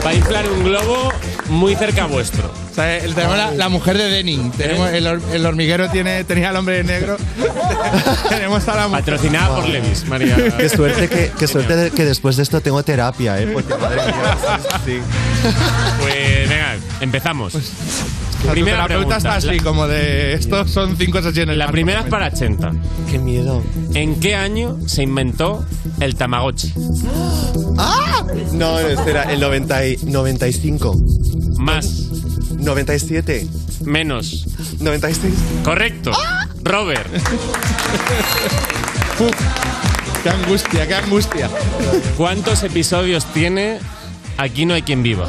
Va a inflar un globo muy cerca vuestro. O sea, el- tenemos la, la mujer de Denning. Tenemos el, hor- el hormiguero tiene, tenía al hombre negro. tenemos a la mujer. Patrocinada por Levis, María. Qué suerte que, qué suerte de- que después de esto tengo terapia, ¿eh? Porque madre mía. sí. Pues venga, empezamos. La Primera pregunta está así, La- como de. Estos son cinco sesiones. La primera es para 80. Qué miedo. ¿En qué año se inventó el Tamagotchi? ¡Ah! No, no, espera, el 90 y- 95. Más. 97. Menos. 96. Correcto. Robert. Uf, qué angustia, qué angustia. ¿Cuántos episodios tiene Aquí no hay quien viva?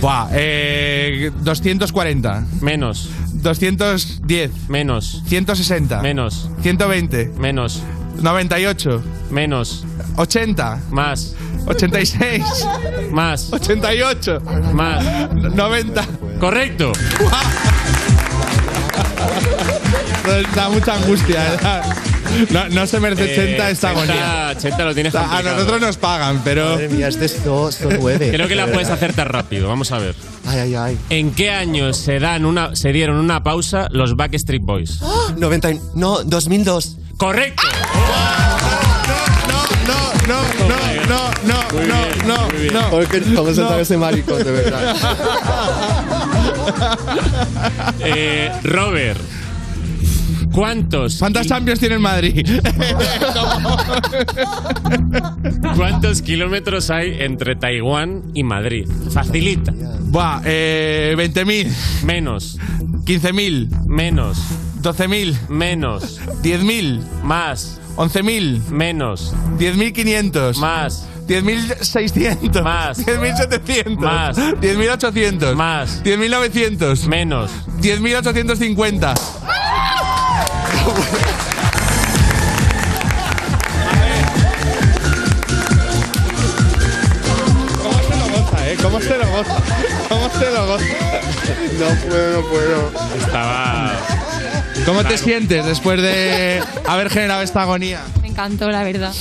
Buah, eh, 240. Menos. 210. Menos. 160. Menos. 120. Menos. 98. Menos. 80. Más. 86. Más. 88. Más. 90. Correcto. Da mucha angustia. ¿eh? No, no se merece 80 esta agonía. 80 lo tienes A complicado. nosotros nos pagan, pero. Madre mía, es esto, son nueve. Creo que la puedes hacer tan rápido. Vamos a ver. Ay, ay, ay. ¿En qué año se, dan una, se dieron una pausa los Backstreet Boys? 90, y- no, 2002. ¡Correcto! No, no, no, no, no, no, no. Porque vamos a entrar ese maricón, de verdad. Eh, Robert. ¿Cuántos? ¿Cuántas Champions tiene el Madrid? ¿Cuántos kilómetros hay entre Taiwán y Madrid? Facilita. Buah, eh, 20.000. Menos. 15.000. Menos. 12.000. Menos. 10.000. Más. 11.000. Menos. 10.500. Más. 10.600. Más. 10.700. Más. 10.800. Más. 10.900. Menos. 10.850. ¿Cómo se lo goza, eh? ¿Cómo se lo goza? ¿Cómo se lo goza? No puedo, no puedo. Estaba. ¿Cómo te sientes después de haber generado esta agonía? La verdad.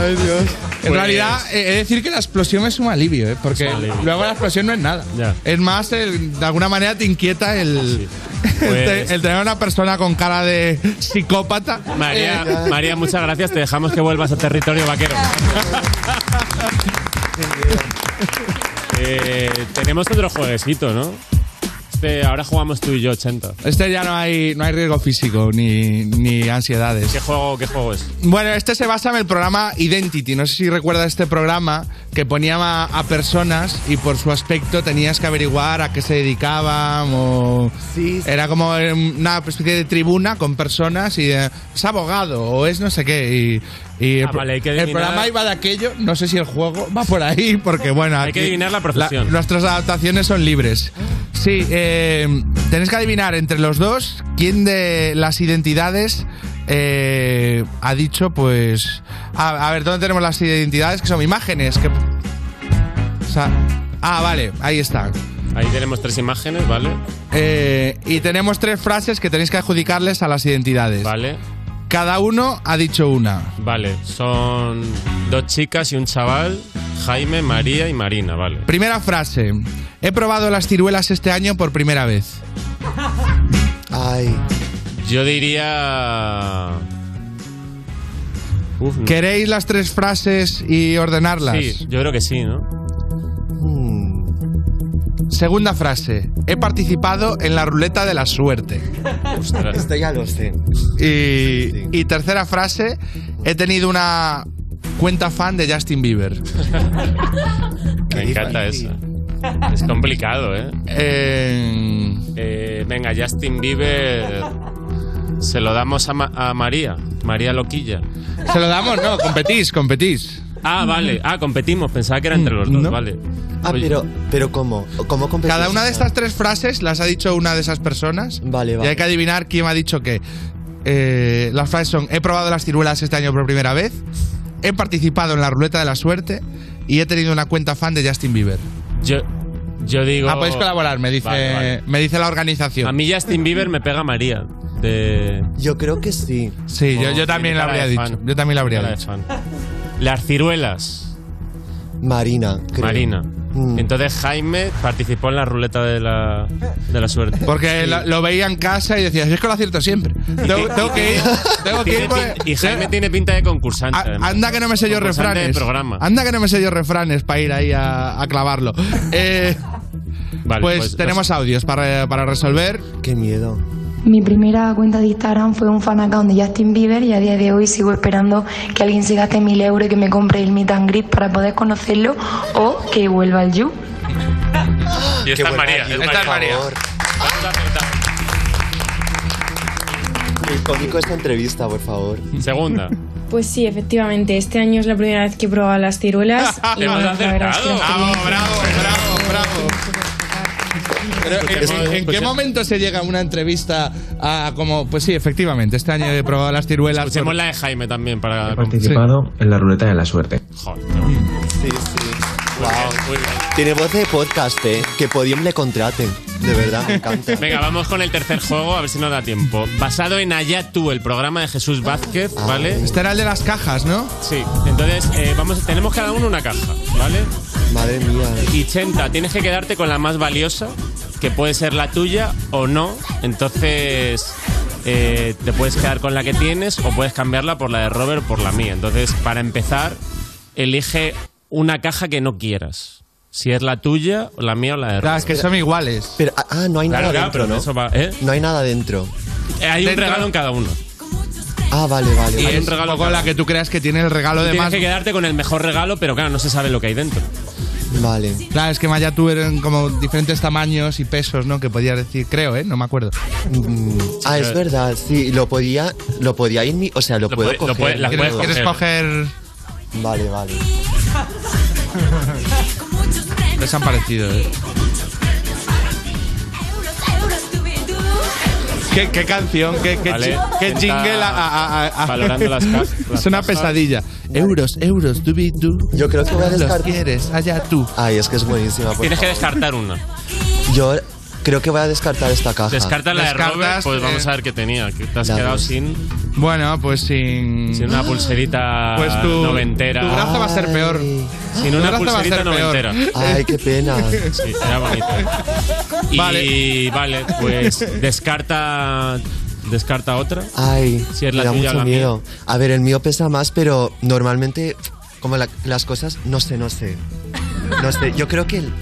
Ay, Dios. En realidad, eh, he de decir que la explosión es un alivio, ¿eh? porque luego la explosión no es nada. Ya. Es más, el- de alguna manera te inquieta el, el, Pues- te- el tener una persona con cara de psicópata. María, Eh, María, muchas gracias. Te dejamos que vuelvas a territorio vaquero. Eh, tenemos otro jueguecito, ¿no? Este, ahora jugamos tú y yo, 80. Este ya no hay, no hay riesgo físico ni, ni ansiedades. ¿Qué juego, ¿Qué juego es? Bueno, este se basa en el programa Identity. No sé si recuerdas este programa que ponía a, a personas y por su aspecto tenías que averiguar a qué se dedicaban o... Era como una especie de tribuna con personas y eh, es abogado o es no sé qué. Y, y el, Ah, vale, hay que el programa iba de aquello. No sé si el juego va por ahí porque bueno... Hay que adivinar la profesión. nuestras adaptaciones son libres. Sí, eh, tenéis que adivinar entre los dos quién de las identidades eh, ha dicho, pues. A, a ver, ¿dónde tenemos las identidades? Que son imágenes. Que, o sea, ah, vale, ahí está. Ahí tenemos tres imágenes, ¿vale? Eh, y tenemos tres frases que tenéis que adjudicarles a las identidades. Vale. Cada uno ha dicho una. Vale, son dos chicas y un chaval, Jaime, María y Marina, vale. Primera frase. He probado las ciruelas este año por primera vez. Ay. Yo diría... Uf, no. ¿Queréis las tres frases y ordenarlas? Sí, yo creo que sí, ¿no? Segunda frase. He participado en la ruleta de la suerte. Esto ya lo sé. Y, y tercera frase. He tenido una cuenta fan de Justin Bieber. Me encanta eso. Es complicado, ¿eh? Eh, Venga, Justin Bieber... Se lo damos a, Ma- a María, María Loquilla. Se lo damos, no, competís, competís. Ah, vale. Ah, competimos. Pensaba que era entre los dos, No. vale. Ah, Oye, pero, pero ¿cómo? ¿Cómo competís? Cada una de estas tres frases las ha dicho una de esas personas. Vale, Y vale. hay que adivinar quién ha dicho qué. Eh, las frases son: He probado las ciruelas este año por primera vez. He participado en la ruleta de la suerte. Y he tenido una cuenta fan de Justin Bieber. Yo, yo digo... Ah, podéis colaborar, me dice, Vale, vale. me dice la organización. A mí Justin Bieber me pega María. De... Yo creo que sí. Sí, yo, yo también lo habría dicho. fan. Yo también lo habría dicho. Las ciruelas. Marina, creo. Marina. Mm. Entonces Jaime participó en la ruleta de la, de la suerte. Porque lo, lo veía en casa y decía, es que lo acierto siempre. Tengo, tengo que ir, tengo Tiene y Jaime tiene pinta de concursante. Anda que no me sé yo refranes. de programa. Anda que no me sé yo refranes para ir ahí a, a clavarlo. Eh, Vale, pues, pues tenemos audios para, para resolver. Qué miedo. Mi primera cuenta de Instagram fue un fan account de Justin Bieber y a día de hoy sigo esperando que alguien se gaste mil euros y que me compre el meet and greet para poder conocerlo o que vuelva al You. Y esta es María. es Esta es María. Cómico esta entrevista, por favor. Segunda. Pues sí, efectivamente, este año es la primera vez que he probado las ciruelas. y la verdad es que Bravo, bravo, bravo. Pero, ¿en- Escuchemos- ¿en, en qué momento se llega a una entrevista a como, pues sí, efectivamente, este año he probado las ciruelas. Escuchemos por- la de Jaime también para... participado en la ruleta de la suerte. Joder. Sí, sí. Wow. Tiene voz de podcast, ¿eh? Que Podium le contrate. De verdad, me encanta. Venga, vamos con el tercer juego, a ver si nos da tiempo. Basado en Allá tú, el programa de Jesús Vázquez, ¿vale? Este era el de las cajas, ¿no? Sí, entonces eh, vamos, tenemos cada uno una caja, ¿vale? Madre mía. Y Chenta, tienes que quedarte con la más valiosa, que puede ser la tuya o no. Entonces eh, te puedes quedar con la que tienes o puedes cambiarla por la de Robert o por la mía. Entonces, para empezar, elige una caja que no quieras. Si es la tuya, o la mía o la de Robert. Claro, es que son iguales. Pero, ah, ah, no hay Claro, nada claro, dentro, pero ¿no? eso va- ¿eh? No hay nada dentro. Eh, Hay un Dentro- regalo en cada uno. Ah, vale, vale. Y vale. un regalo cada la que tú creas que tiene el regalo de Tienes más. que quedarte con el mejor regalo, pero claro, no se sabe lo que hay dentro. Vale. Claro, es que Maya tú eran como diferentes tamaños y pesos, ¿no? Que podías decir, creo, ¿eh? No me acuerdo. Mm, ah, es verdad, sí. Lo podía, lo podía ir mi, o sea, lo, Lo puedo puede- lo coger. puede- la ¿no? puedes ¿Quieres coger? Vale, vale. Les han parecido, ¿eh? ¿Qué, qué canción? ¿Qué, qué, Vale, chi- qué jingle? a- a- a- a- valorando las ca- las es una cajas. pesadilla. Euros, euros, dubi du. Yo creo que voy a Los descartar. quieres, allá tú. Ay, es que es buenísima. por Tienes que favor. descartar una. Yo creo que voy a descartar esta caja. Descarta la de Robert, pues eh, vamos a ver qué tenía. Que te has la quedado dos. sin, Bueno, pues sin. sin una pulserita Pues tu, noventera. tu brazo va a ser peor. sin tu una brazo va a pulserita ser peor. noventera. Ay, qué pena. Sí, era bonita. Y Vale. vale. pues descarta. Descarta otra. Ay, Si es la me da tuya o mucho la mía. miedo. A ver, el mío pesa más, pero normalmente, como la- las cosas, no sé, no sé. No sé, yo creo que el-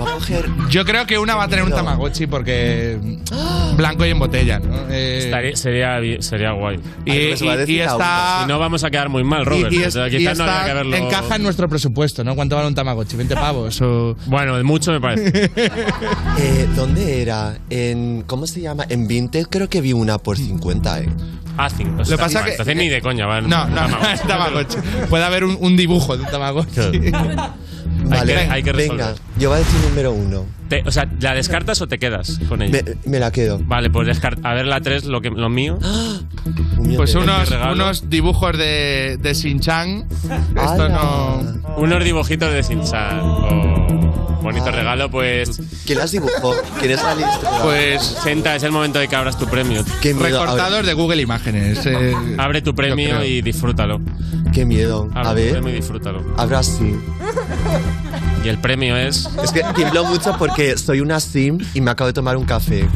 Va a coger. Yo creo que una va a tener un Tamagotchi porque blanco y en botella, ¿no? Eh, Estaría- sería, bi- sería guay. Y- pues y- y está- Y no vamos a quedar muy mal, Robert. y, y O es- sea, y quizás no está- habría que verlo. encaja en nuestro presupuesto, ¿no? ¿Cuánto vale un Tamagotchi? ¿20 pavos? O... Bueno, mucho me parece. Eh, ¿Dónde era? En, ¿Cómo se llama? En Vinted creo que vi una por 50, ¿eh? Ah, cinco. Lo que pasa que- Entonces ni de coña. No, no, no, es Tamagotchi. Puede haber un, un dibujo de un Tamagotchi. Hay que, hay que venga, yo voy a decir número uno. Te- o sea, ¿la descartas o te quedas con ella? Me, me la quedo. Vale, pues descarta. A ver la 3, lo, que, lo mío. Pues unos, unos dibujos de, de Shin-Chan. Esto no. Unos dibujitos de Sinchan. Oh, bonito regalo, pues. ¿Quién las dibujó? ¿Quién es la lista? Pues. Senta, es el momento de que abras tu premio. Qué miedo. Recortados de Google Imágenes. eh. Abre tu premio y disfrútalo. Qué miedo. Abre A tu ver. premio y disfrútalo. Ahora sí. Y el premio es. Es que tiemblo mucho porque soy una sim y me acabo de tomar un café.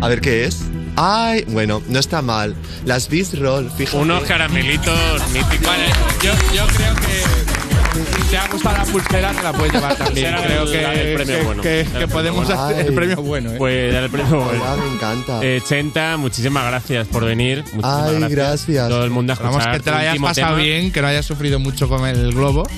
A ver qué es. Ay, bueno, no está mal. Las Beast Roll, fíjate. Unos caramelitos míticos. Vale, yo, yo creo que te ha gustado la pulsera, te la puedes llevar también. Creo el- que, el premio que- bueno. que- El que premio podemos bueno. hacer el premio bueno. ¿eh? Pues el premio bueno. Me encanta. Eh, Chenta, muchísimas gracias por venir. Muchísimas Ay, gracias. Todo el mundo a Vamos, que te lo hayas pasado tema. bien, que no hayas sufrido mucho con el globo.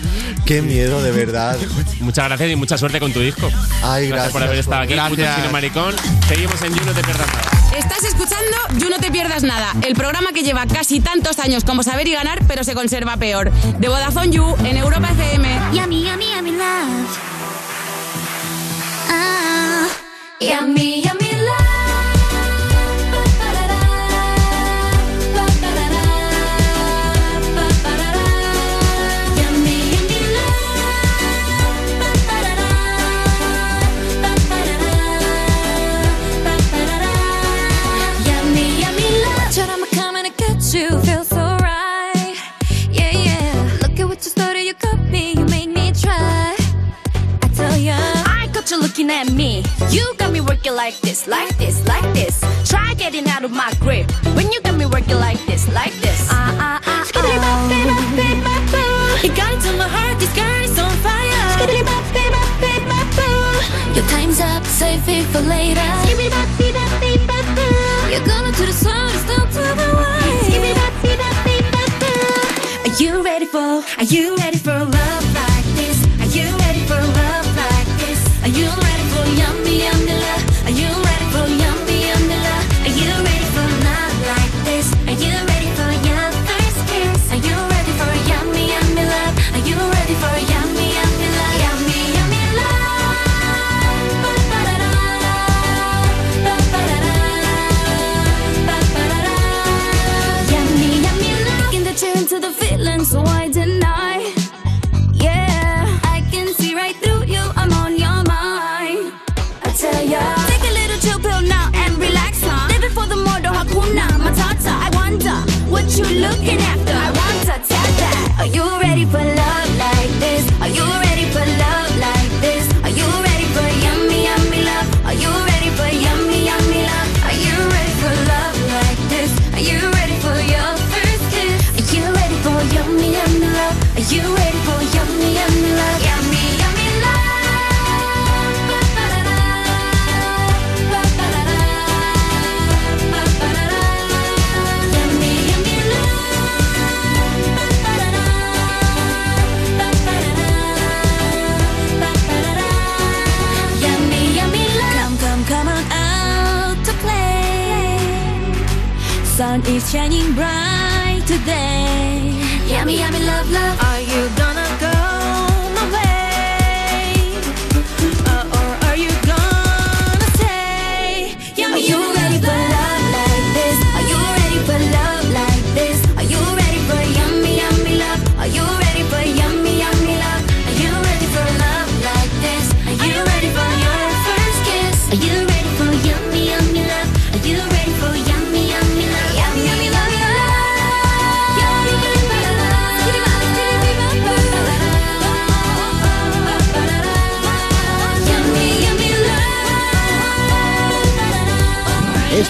Qué miedo, de verdad. Muchas gracias y mucha suerte con tu disco. Ay, Gracias por haber estado aquí. Gracias. Mucho chino maricón. Seguimos en You, no te pierdas nada. Estás escuchando You No Te Pierdas Nada, el programa que lleva casi tantos años como saber y ganar, pero se conserva peor. De Vodafone You en Europa FM. Yummy, yummy, yummy love. Ah, yummy, yummy love. Looking at me. You got me working like this, like this, like this. Try getting out of my grip when you got me working like this, like this. Ah ah ah. Skibbity bop, bop, bop, bop, bop. You got into my heart, this girl is on fire. Skibbity bop, bop, bop, bop, bop. Your time's up, save it for later. Skibbity bop, bop, bop, bop, bop. You're gonna to the sun, it's down to the bop, bop, bop, bop, bop. Are you ready for? Are you ready for love you looking after. I want to tell that. Are you ready for love like this? Are you ready is shining bright today. Yummy, yummy, love, love.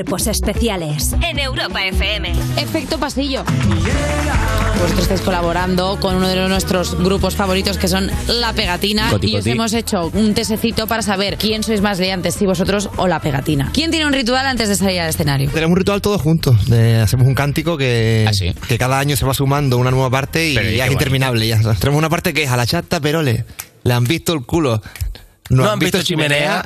Cuerpos especiales. En Europa FM. Efecto pasillo. Vosotros estáis colaborando con uno de nuestros grupos favoritos que son La Pegatina Coti, y os coti. hemos hecho un tesecito para saber quién sois más liantes, si vosotros o La Pegatina. ¿Quién tiene un ritual antes de salir al escenario? Tenemos un ritual todos juntos. de- hacemos un cántico que, que cada año se va sumando una nueva parte y Pero, ¿y ya es interminable. Ya. Tenemos una parte que es a la chata Perole. Le han visto el culo. No, han visto chimenea?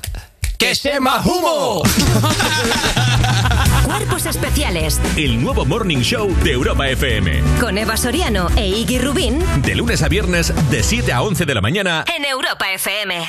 ¡Que se más humo! Cuerpos especiales. El nuevo Morning Show de Europa FM. Con Eva Soriano e Iggy Rubín. De lunes a viernes, de 7 a 11 de la mañana. En Europa FM.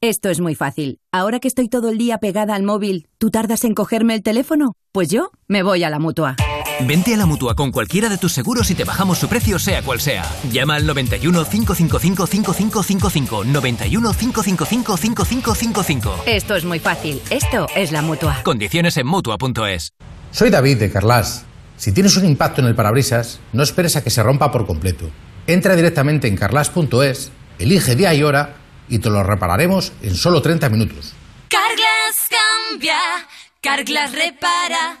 Esto es muy fácil. Ahora que estoy todo el día pegada al móvil, ¿tú tardas en cogerme el teléfono? Pues yo me voy a la mutua. Vente a la mutua con cualquiera de tus seguros y te bajamos su precio, sea cual sea. Llama al 91 555 5555. 91 555 5555. Esto es muy fácil. Esto es la mutua. Condiciones en mutua.es. Soy David de Carlas. Si tienes un impacto en el parabrisas, no esperes a que se rompa por completo. Entra directamente en carlas.es, elige día y hora y te lo repararemos en solo 30 minutos. Carglass cambia. Carglass repara.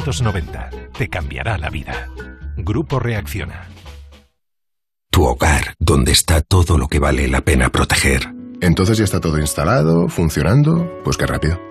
Te cambiará la vida. Grupo Reacciona. Tu hogar, donde está todo lo que vale la pena proteger. Entonces ya está todo instalado, funcionando. Pues qué rápido.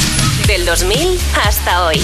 Del 2000 hasta hoy.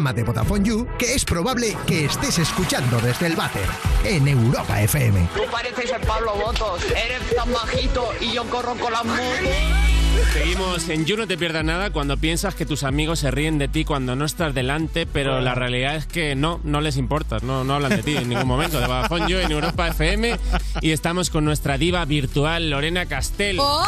Programa de Vodafone You que es probable que estés escuchando desde el váter en Europa FM. Tú pareces el Pablo Botos, eres tan bajito y yo corro con las motos. Seguimos en You No Te Pierdas Nada cuando piensas que tus amigos se ríen de ti cuando no estás delante, pero la realidad es que no, no les importas, no, no hablan de ti en ningún momento. De Vodafone You en Europa FM y estamos con nuestra diva virtual Lorena Castell. ¡Oh!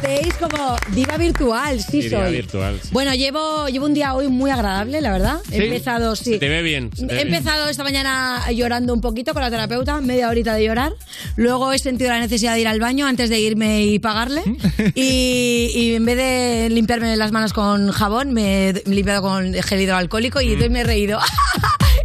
Presentéis como diva virtual, sí, Sí, diva soy. virtual, sí. Bueno, llevo, llevo un día hoy muy agradable, la verdad. He ¿Sí? empezado, sí. Se te ve bien. te He ve bien. empezado esta mañana llorando un poquito con la terapeuta, media horita de llorar. Luego he sentido la necesidad de ir al baño antes de irme y pagarle. y, y en vez de limpiarme las manos con jabón, me he limpiado con gel hidroalcohólico y entonces me he reído.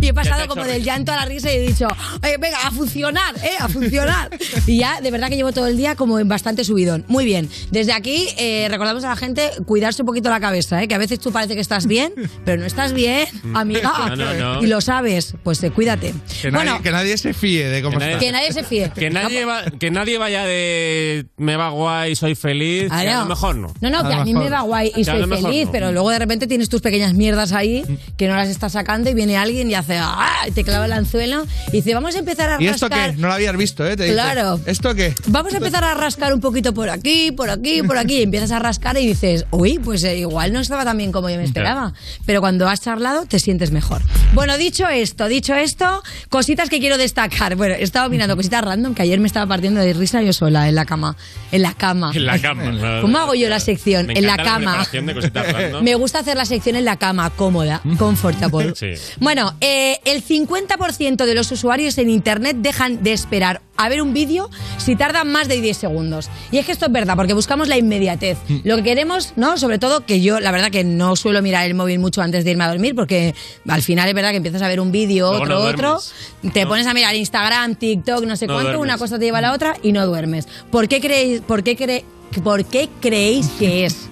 Y he pasado como del llanto a la risa y he dicho, "Oye, venga, a funcionar, ¿eh? A funcionar. y ya, de verdad que llevo todo el día como en bastante subidón. Muy bien. Desde aquí eh, recordamos a la gente cuidarse un poquito la cabeza, ¿eh? Que a veces tú parece que estás bien, pero no estás bien, amiga. No, no, no. Y lo sabes, pues eh, cuídate. Que nadie, bueno, que nadie se fíe de cómo Que nadie- está. que nadie se fíe. Que nadie, va- que nadie vaya de me va guay, soy feliz. Ah, que a no. lo mejor no. No, no, que a mí me va guay y Que a soy feliz, no. pero luego de repente tienes tus pequeñas mierdas ahí que no las estás sacando y viene alguien y hace hace ¡ah! y te clava el anzuelo y dice, vamos a empezar a ¿Y esto rascar. qué? No lo habías visto, ¿eh? Te dice, Claro. ¿Esto qué? Vamos a empezar a rascar un poquito por aquí, por aquí, por aquí. Y empiezas a rascar y dices, uy, pues eh, igual no estaba tan bien como yo me esperaba. Pero cuando has charlado, te sientes mejor. Bueno, dicho esto, dicho esto, cositas que quiero destacar. Bueno, he estado mirando cositas random que ayer me estaba partiendo de risa yo sola en la cama. En la cama. En la cama. ¿Cómo hago yo la sección? Me en la cama. de. Me gusta hacer la sección en la cama, cómoda, comfortable. Sí. Bueno, eh, el 50% de los usuarios en Internet dejan de esperar a ver un vídeo si tardan más de 10 segundos. Y es que esto es verdad, porque buscamos la inmediatez. Lo que queremos, ¿no? Sobre todo que yo, la verdad que no suelo mirar el móvil mucho antes de irme a dormir, porque al final es verdad que empiezas a ver un vídeo, otro, no otro, te pones a mirar Instagram, TikTok, no sé No cuánto, duermes. una cosa te lleva a la otra y no duermes. ¿Por qué creéis, por qué cre- por qué creéis que es?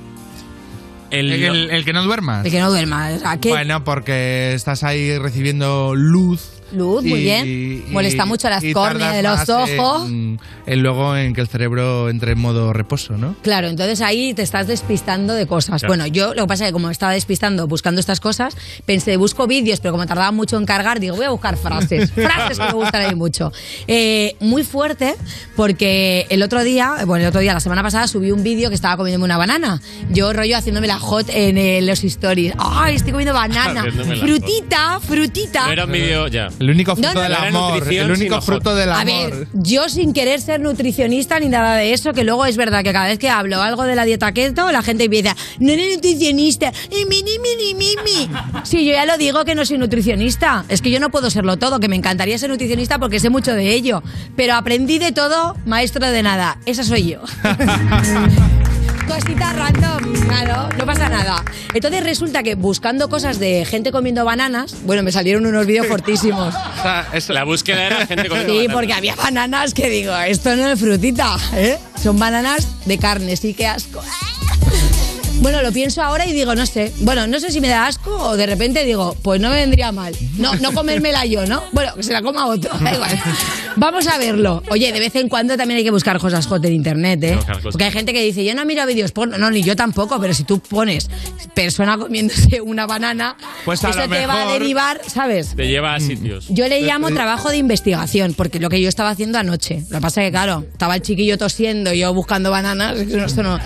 El, el- el que no duermas. El que no duermas. O sea, ¿qué- Bueno, porque estás ahí recibiendo luz. Luz, muy y- bien. y- Molesta mucho las córneas de los ojos. En, en luego en que el cerebro entre en modo reposo, ¿no? Claro, entonces ahí te estás despistando de cosas. Claro. Bueno, yo lo que pasa es que como estaba despistando buscando estas cosas, pensé, busco vídeos, pero como tardaba mucho en cargar, digo, voy a buscar frases. frases que me gustan a mí mucho. Eh, muy fuerte, porque el otro día, bueno, el otro día, la semana pasada, subí un vídeo que estaba comiéndome una banana. Yo rollo haciéndome la hot en eh, los stories. ¡Ay, estoy comiendo banana! Frutita, frutita. No era un vídeo ya. El único fruto No, no, del amor, el único fruto del A amor. ver, yo sin querer ser nutricionista ni nada de eso, que luego es verdad que cada vez que hablo algo de la dieta keto, la gente empieza, no eres nutricionista, y mi, mi, mi, mi". Sí, yo ya lo digo que no soy nutricionista. Es que yo no puedo serlo todo, que me encantaría ser nutricionista porque sé mucho de ello. Pero aprendí de todo, maestro de nada. Esa soy yo. Cosita random, claro, no pasa nada. Entonces resulta que buscando cosas de gente comiendo bananas, bueno, me salieron unos vídeos fortísimos. La búsqueda era gente comiendo Sí, bananas. porque había bananas que digo, esto no es frutita, ¿eh? Son bananas de carne, sí que asco. Bueno, lo pienso ahora y digo, no sé. Bueno, no sé si me da asco o de repente digo, pues no me vendría mal. No, no comérmela yo, ¿no? Bueno, que se la coma otro. Da igual. Vamos a verlo. Oye, de vez en cuando también hay que buscar cosas hot en internet, ¿eh? Porque hay gente que dice, yo no miro vídeos porno. No, ni yo tampoco, pero si tú pones persona comiéndose una banana, Pues eso te va a derivar, ¿sabes? Te lleva a sitios. Yo le llamo trabajo de investigación, porque lo que yo estaba haciendo anoche. Lo que pasa es que, claro, estaba el chiquillo tosiendo y yo buscando bananas. no.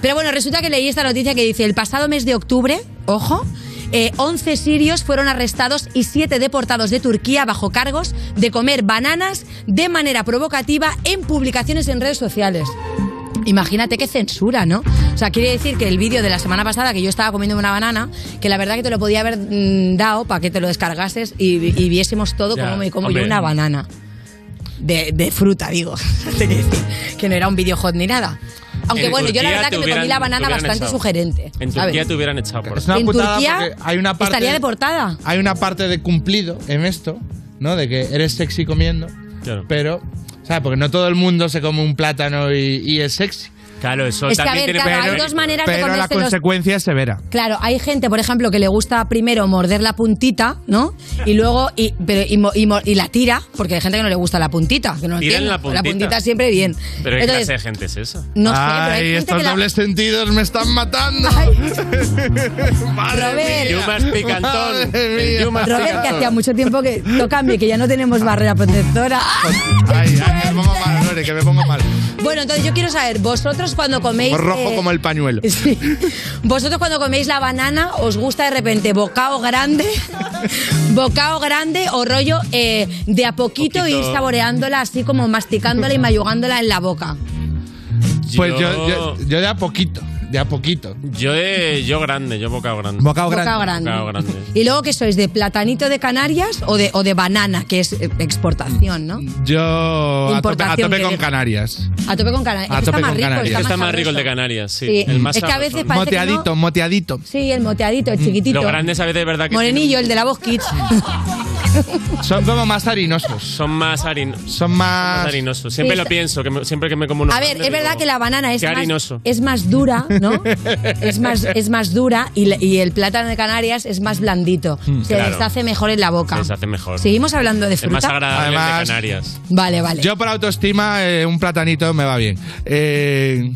Pero bueno, resulta que leí esta noticia que dice: el pasado mes de octubre, ojo. eh, 11 sirios fueron arrestados y 7 deportados de Turquía bajo cargos de comer bananas de manera provocativa en publicaciones en redes sociales. Imagínate qué censura, ¿no? O sea, quiere decir que el vídeo de la semana pasada que yo estaba comiendo una banana, que la verdad que te lo podía haber mm, dado para que te lo descargases y, y viésemos todo como me como hombre. yo una banana. De, de fruta, digo. Que no era un vídeo hot ni nada. Aunque En bueno, yo la Turquía verdad que me comí la banana bastante echado. sugerente. En ¿sabes? Turquía te hubieran echado por Es una En putada Turquía porque hay una parte estaría deportada. Hay una parte de cumplido en esto, ¿no? De que eres sexy comiendo, pero, ¿sabes? Porque no todo el mundo se come un plátano y, y es sexy. Claro, eso Es que, a también ver, tiene claro, hay polémica. dos maneras de Pero la comerse los- consecuencia es severa. Claro, hay gente, por ejemplo, que le gusta primero morder la puntita, ¿no? Y luego, y, pero, y, y y la tira, porque hay gente que no le gusta la puntita, que no Tiran entiende. la puntita. puntita siempre bien. Pero ¿qué Entonces, clase de gente es esa? No sé, pero hay Ay, gente estos que la- dobles sentidos me están matando. Robert. Yumas picantón. Yumas Robert, que hacía mucho tiempo que no cambie, que ya no tenemos barrera protectora. Ay, ay, que me pongo mal, Lore, que me pongo mal. Bueno, entonces yo quiero saber, vosotros cuando coméis... Como rojo eh, como el pañuelo. Sí. Vosotros cuando coméis la banana, ¿os gusta de repente bocao grande? ¿Bocao grande o rollo eh, de a poquito, Poquito. ir saboreándola así como masticándola y mayugándola en la boca? Pues yo, yo, yo de a poquito, de a poquito. Yo de yo grande, yo bocado grande. Bocado grande. Bocado grande. Bocado grande. ¿Y luego qué sois? ¿De platanito de Canarias o de, o de banana, que es eh, exportación, no? Yo a tope, a Importación tope con. Canarias. A tope con Canarias. A Es que tope está más con rico, Canarias. está, Está más rico el de. Canarias, sí. Sí. El más Es que a veces sabroso. parece que Moteadito, no. moteadito. Sí, el moteadito, el chiquitito. Los grandes a veces es verdad que Morenillo, el de la voz kids. Son como más harinosos. son más harinos. Son más... Más harinosos. Siempre Sí, lo pienso, que me- siempre que me como uno. A ver, es verdad que la banana es Qué más, harinoso. es más dura, ¿no? es, más, es más dura y, la- y el plátano de Canarias es más blandito. Mm, Se claro. deshace mejor en la boca. Se deshace mejor. Seguimos hablando de Es fruta. más agradable el de Además- Canarias. Vale, vale. Yo por autoestima, eh, un platanito me va bien. Eh,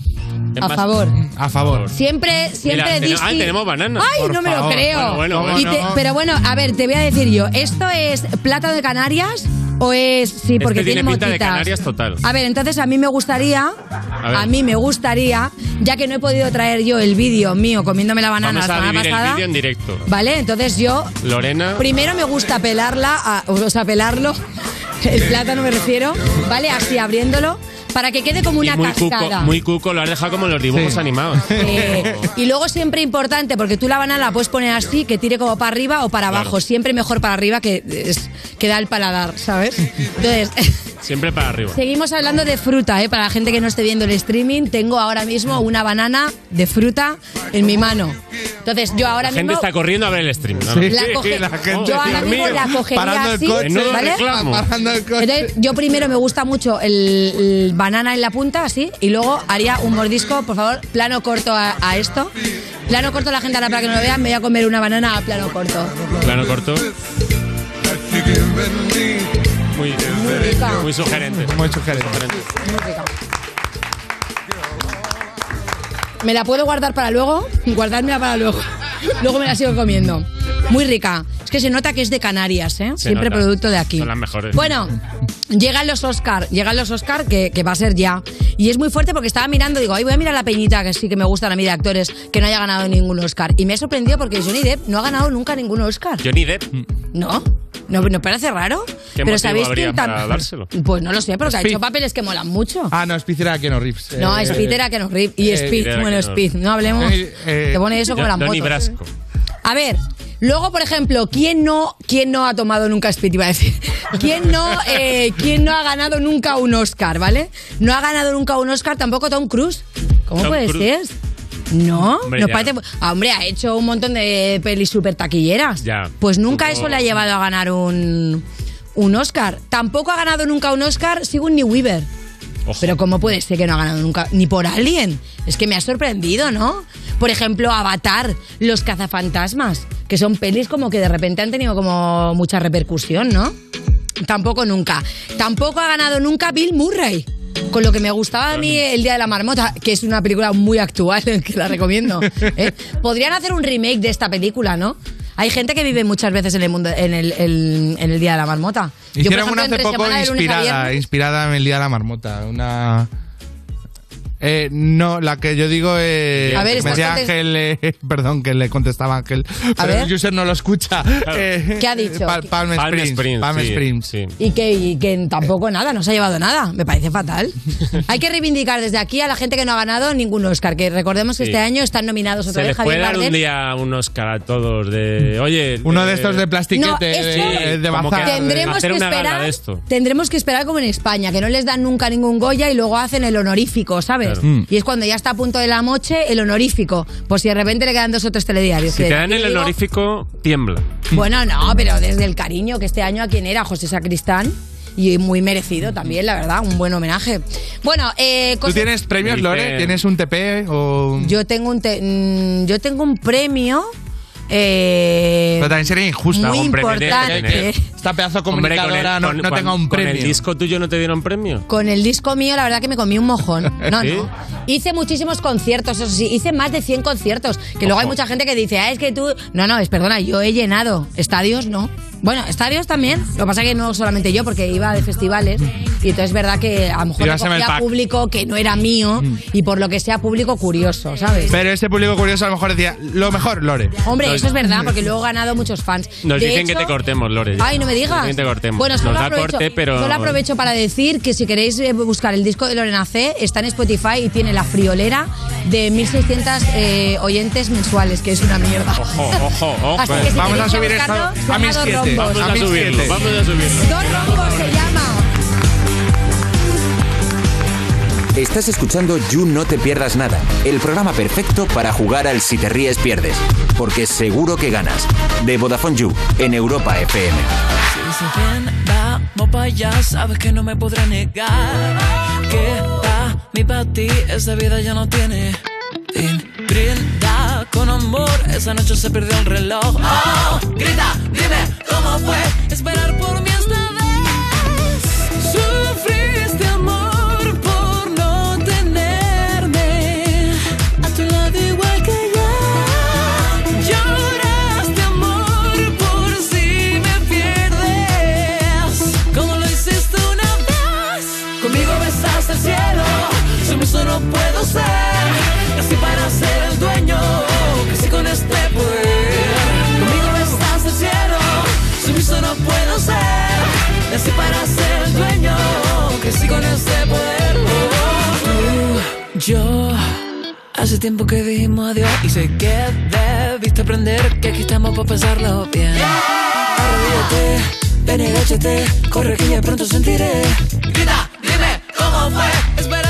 A más- favor. A favor. Siempre, siempre Mira, ah, tenemos banana. Ay, Por no me lo creo. Bueno, bueno, Y bueno. te- pero bueno, a ver, te voy a decir yo, ¿esto es plátano de Canarias o es sí porque este tiene, tiene pinta de motitas? Canarias total. A ver, entonces a mí me gustaría, ver. a, mí me gustaría, ya que no he podido traer yo el vídeo mío comiéndome la banana Vamos la a semana vivir el vídeo en directo. ¿vale? Entonces yo Lorena. Primero me gusta pelarla, a- o sea, pelarlo, el plátano me refiero, ¿vale? Así abriéndolo, para que quede como y una muy cuco, cascada. muy cuco, lo has dejado como en los dibujos animados. Eh, y luego siempre importante, porque tú la banana la puedes poner así, que tire como para arriba o para abajo. Claro. Siempre mejor para arriba que, es, que da el paladar, ¿sabes? Entonces, Siempre para arriba. seguimos hablando de fruta, ¿eh? Para la gente que no esté viendo el streaming, tengo ahora mismo una banana de fruta en mi mano. Entonces, yo ahora La gente mismo... está corriendo a ver el stream. ¿no? La coge- yo ahora mismo la cogería así, Menudo ¿vale? reclamo. Entonces, yo primero me gusta mucho el, el banana en la punta, así, y luego haría un mordisco, por favor, plano corto a, a esto. Plano corto, la gente ahora para que no lo vean, me voy a comer una banana a plano corto. Plano corto. Muy, rica. muy sugerente. Muy sugerente. Muy rica. Me la puedo guardar para luego, guardármela para luego. Luego me la sigo comiendo. Muy rica. Es que se nota que es de Canarias, ¿eh? Se Siempre nota. producto de aquí. Son las mejores. Bueno, llegan los Oscar, llegan los Oscar que, que va a ser ya. Y es muy fuerte porque estaba mirando, digo, ay, voy a mirar la peñita que sí que me gustan a mí de actores que no haya ganado ningún Oscar. Y me he sorprendido porque Johnny Depp no ha ganado nunca ningún Oscar. Johnny Depp. ¿No? ¿No, ¿no parece raro? ¿Qué Pero sabéis quién para dárselo? Pues no lo sé, porque ha Speed. hecho papeles que molan mucho. Ah, no, Speed era Keanu Reeves. No, Eh, Speed era que nos rip. Y eh, Speed, bueno, Speed. No hablemos. Eh, eh, Te pone eso como las Donnie motos. Brasco. A ver, luego, por ejemplo, ¿quién no, quién no ha tomado nunca Speed? Iba a decir. ¿Quién no, eh, ¿Quién no ha ganado nunca un Oscar, ¿vale? No ha ganado nunca un Oscar tampoco Tom Cruise. ¿Cómo Tom puede Cruise. ser? No, Hombre, nos parece. Hombre, ha hecho un montón de pelis súper taquilleras. Ya. Pues nunca eso le ha llevado a ganar un, un Oscar. Tampoco ha ganado nunca un Oscar Sigourney Weaver. Pero ¿cómo puede ser que no ha ganado nunca? Ni por alguien. Es que me ha sorprendido, ¿no? Por ejemplo, Avatar, Los cazafantasmas, que son pelis como que de repente han tenido como mucha repercusión, ¿no? Tampoco nunca. Tampoco ha ganado nunca Bill Murray. Con lo que me gustaba a mí El Día de la Marmota, que es una película muy actual, que la recomiendo. ¿eh? Podrían hacer un remake de esta película, ¿no? Hay gente que vive muchas veces en el mundo, en el, el- en el Día de la Marmota. Hicieron una hace poco inspirada, viernes- inspirada en el Día de la Marmota. Una. Eh, no, la que yo digo es. A ver, me estás decía Ángel, eh, perdón, que le contestaba Ángel. pero ver. el user no lo escucha. Eh, ¿Qué ha dicho? Pa- Palm Palm Springs. Springs, Palm sí, Springs. sí. Y que, y que tampoco nada, no se ha llevado nada. Me parece fatal. Hay que reivindicar desde aquí a la gente que no ha ganado ningún Oscar, que recordemos que Sí. este año están nominados otra Se vez les puede Javier dar un día un Oscar a todos de. Oye. Uno de estos de No, plastiquete, esto- de, de como bazar. que Tendremos que esperar, de esto. tendremos que esperar como en España, que no les dan nunca ningún Goya y luego hacen el honorífico, ¿sabes? Claro. Mm. Y es cuando ya está a punto de la moche el honorífico, por si de repente le quedan dos o tres telediarios. Si te dan el digo- honorífico, tiembla. Bueno, no, pero desde el cariño que este año a quien era José Sacristán y muy merecido también, la verdad, un buen homenaje. Bueno, eh, ¿Tú tienes premios, Lore? ¿Tienes un TP o...? yo tengo un te- mm, yo tengo un premio eh, Pero también sería injusta. muy un premio. importante. Esta pedazo Hombre, comunicadora con no, el- no con- tenga un con premio. el disco tuyo no te dieron premio? Con el disco mío, la verdad que me comí un mojón. No, ¿Sí? no. Hice muchísimos conciertos, eso sí. Hice más de 100 conciertos. Que luego hay mucha gente que dice, ah, es que tú. No, no, es perdona, yo he llenado. Estadios, no. Bueno, estadios también. Lo que pasa que no solamente yo, porque iba de festivales. Y entonces es verdad que a lo mejor pack. público que no era mío. Y por lo que sea público curioso, ¿sabes? Pero ese público curioso a lo mejor decía, lo mejor, Lore. Hombre, Nos- eso es verdad, porque luego he ganado muchos fans. Nos De dicen que te cortemos, Lore. Ay, no me digas. Nos dicen que te cortemos. Bueno, Nos solo da aprovecho, corte, pero. solo aprovecho para decir que si queréis eh, buscar el disco de Lorena C, está en Spotify y tiene la friolera de 1.600 eh, oyentes mensuales, que es una mierda. Ojo, ojo, ojo. Así que si Vamos a subir buscarlo, esto se a mis Dos siete. Rombos. Vamos A a subirlo, siete. vamos a subirlo. Dos rombos se llama. Estás escuchando You No Te Pierdas Nada, el programa perfecto para jugar al Si Te Ríes Pierdes, porque seguro que ganas. De Vodafone You, en Europa FM. Si ven, vamos para allá, sabes que no me podré negar. Que para mí, para ti, esa vida ya no tiene fin. Brinda con amor, esa noche se perdió el reloj. Oh, grita, dime cómo fue esperar por con este poder. Tú, yo. Hace tiempo que dijimos adiós y sé que debiste aprender que aquí estamos para pasarlo bien. Arrodíllate, ven y agáchate, corre que ya pronto sentiré. Grita, dime cómo fue esperar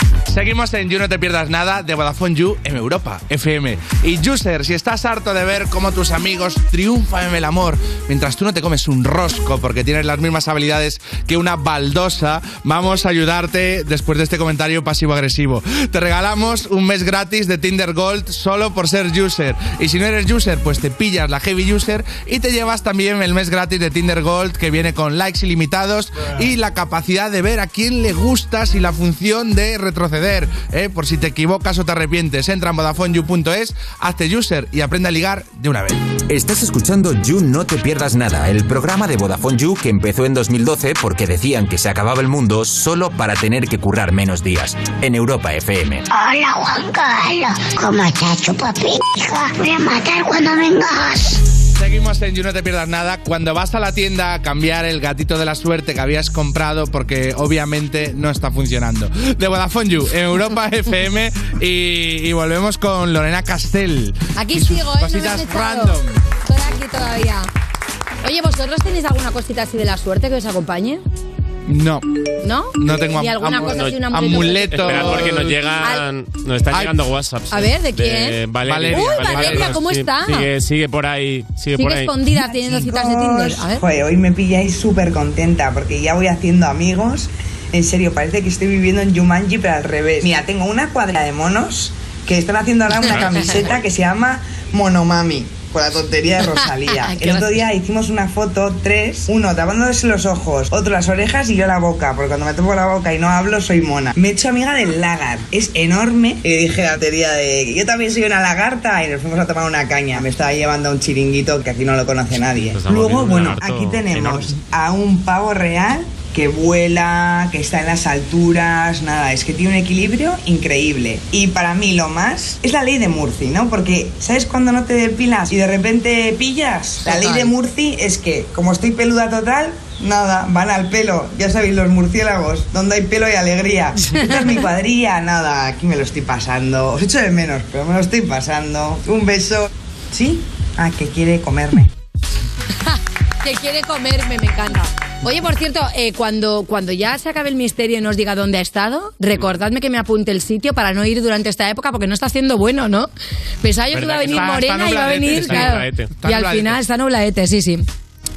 Seguimos en You No Te Pierdas Nada de Vodafone You en Europa FM. Y User, si estás harto de ver cómo tus amigos triunfan en el amor mientras tú no te comes un rosco porque tienes las mismas habilidades que una baldosa, vamos a ayudarte después de este comentario pasivo-agresivo. Te regalamos un mes gratis de Tinder Gold solo por ser User. Y si no eres User, pues te pillas la Heavy User y te llevas también el mes gratis de Tinder Gold que viene con likes ilimitados y la capacidad de ver a quién le gustas y la función de retroceder. ¿Eh? Por si te equivocas o te arrepientes, entra en VodafoneYou.es, hazte user y aprende a ligar de una vez. Estás escuchando You No Te Pierdas Nada, el programa de Vodafone You que empezó en 2012 porque decían que se acababa el mundo solo para tener que currar menos días. En Europa FM. Hola Juan Carlos, ¿cómo estás, chupapija? Voy a matar cuando vengas. Seguimos en You No Te Pierdas Nada. Cuando vas a la tienda a cambiar el gatito de la suerte que habías comprado porque obviamente no está funcionando. De Vodafone You, en Europa FM y, y volvemos con Lorena Castell. Aquí Y sus sigo, ¿eh? No Cositas echado. random. Estoy aquí todavía. Oye, ¿vosotros tenéis alguna cosita así de la suerte que os acompañe? No. ¿No? No tengo ¿Ni am- alguna am- cosa así, un amuleto? amuleto. Espera, porque nos llegan, nos están llegando WhatsApps. A ver, ¿de quién? Valeria. Uy, Valeria, ¿cómo Sí, está? Sigue, sigue por ahí. Sigue, por Sigue ahí. escondida teniendo citas de Tinder. A ver. Joder, hoy me pilláis súper contenta porque ya voy haciendo amigos. En serio, parece que estoy viviendo en Jumanji, pero al revés. Mira, tengo una cuadra de monos que están haciendo ahora una camiseta que se llama Monomami, con la tontería de Rosalía. Qué El otro día hicimos una foto, tres, uno tapándose los ojos, otro las orejas y yo la boca, porque cuando me toco la boca y no hablo soy mona. Me he hecho amiga del lagar, es enorme. Y dije la teoría de yo también soy una lagarta y nos fuimos a tomar una caña. Me estaba llevando a un chiringuito que aquí no lo conoce nadie. Pues Luego, bueno, aquí tenemos enorme. a un pavo real que vuela, que está en las alturas, nada, es que tiene un equilibrio increíble. Y para mí lo más es la ley de Murphy, ¿no? Porque, ¿sabes cuando no te depilas y de repente pillas? La ley de Murphy es que, como estoy peluda total, nada, van al pelo. Ya sabéis, los murciélagos, donde hay pelo y alegría. Esta es mi cuadrilla, nada, aquí me lo estoy pasando. Os echo de menos, pero me lo estoy pasando. Un beso. ¿Sí? Ah, que quiere comerme. que quiere comerme, me encanta. Oye, por cierto, eh, cuando, cuando ya se acabe el misterio y nos diga dónde ha estado, recordadme que me apunte el sitio para no ir durante esta época porque no está haciendo bueno, ¿no? Pensaba yo que iba a venir Está- está morena y iba a venir, está claro. Y al final está nubladete, sí, sí.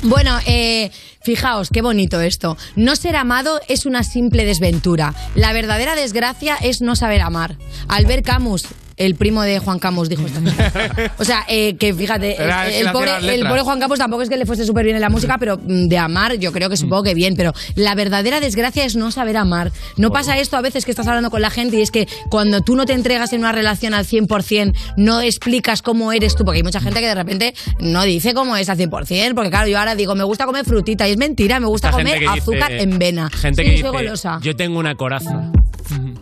Bueno, eh, fijaos, qué bonito esto. No ser amado es una simple desventura. La verdadera desgracia es no saber amar. Albert Camus, el primo de Juan Camus, dijo esto. O sea, eh, que fíjate, Era el el, pobre, el pobre Juan Campos tampoco es que le fuese súper bien en la música, pero mm, de amar yo creo que supongo que bien. Pero la verdadera desgracia es no saber amar. No pasa esto a veces que estás hablando con la gente y es que cuando tú no te entregas en una relación al 100%, no explicas cómo eres tú, porque hay mucha gente que de repente no dice cómo es al 100%, porque claro, yo ahora digo, me gusta comer frutita y es mentira, me gusta Esta comer azúcar dice- en vena. Gente Sí, que soy dice, golosa. yo tengo una coraza.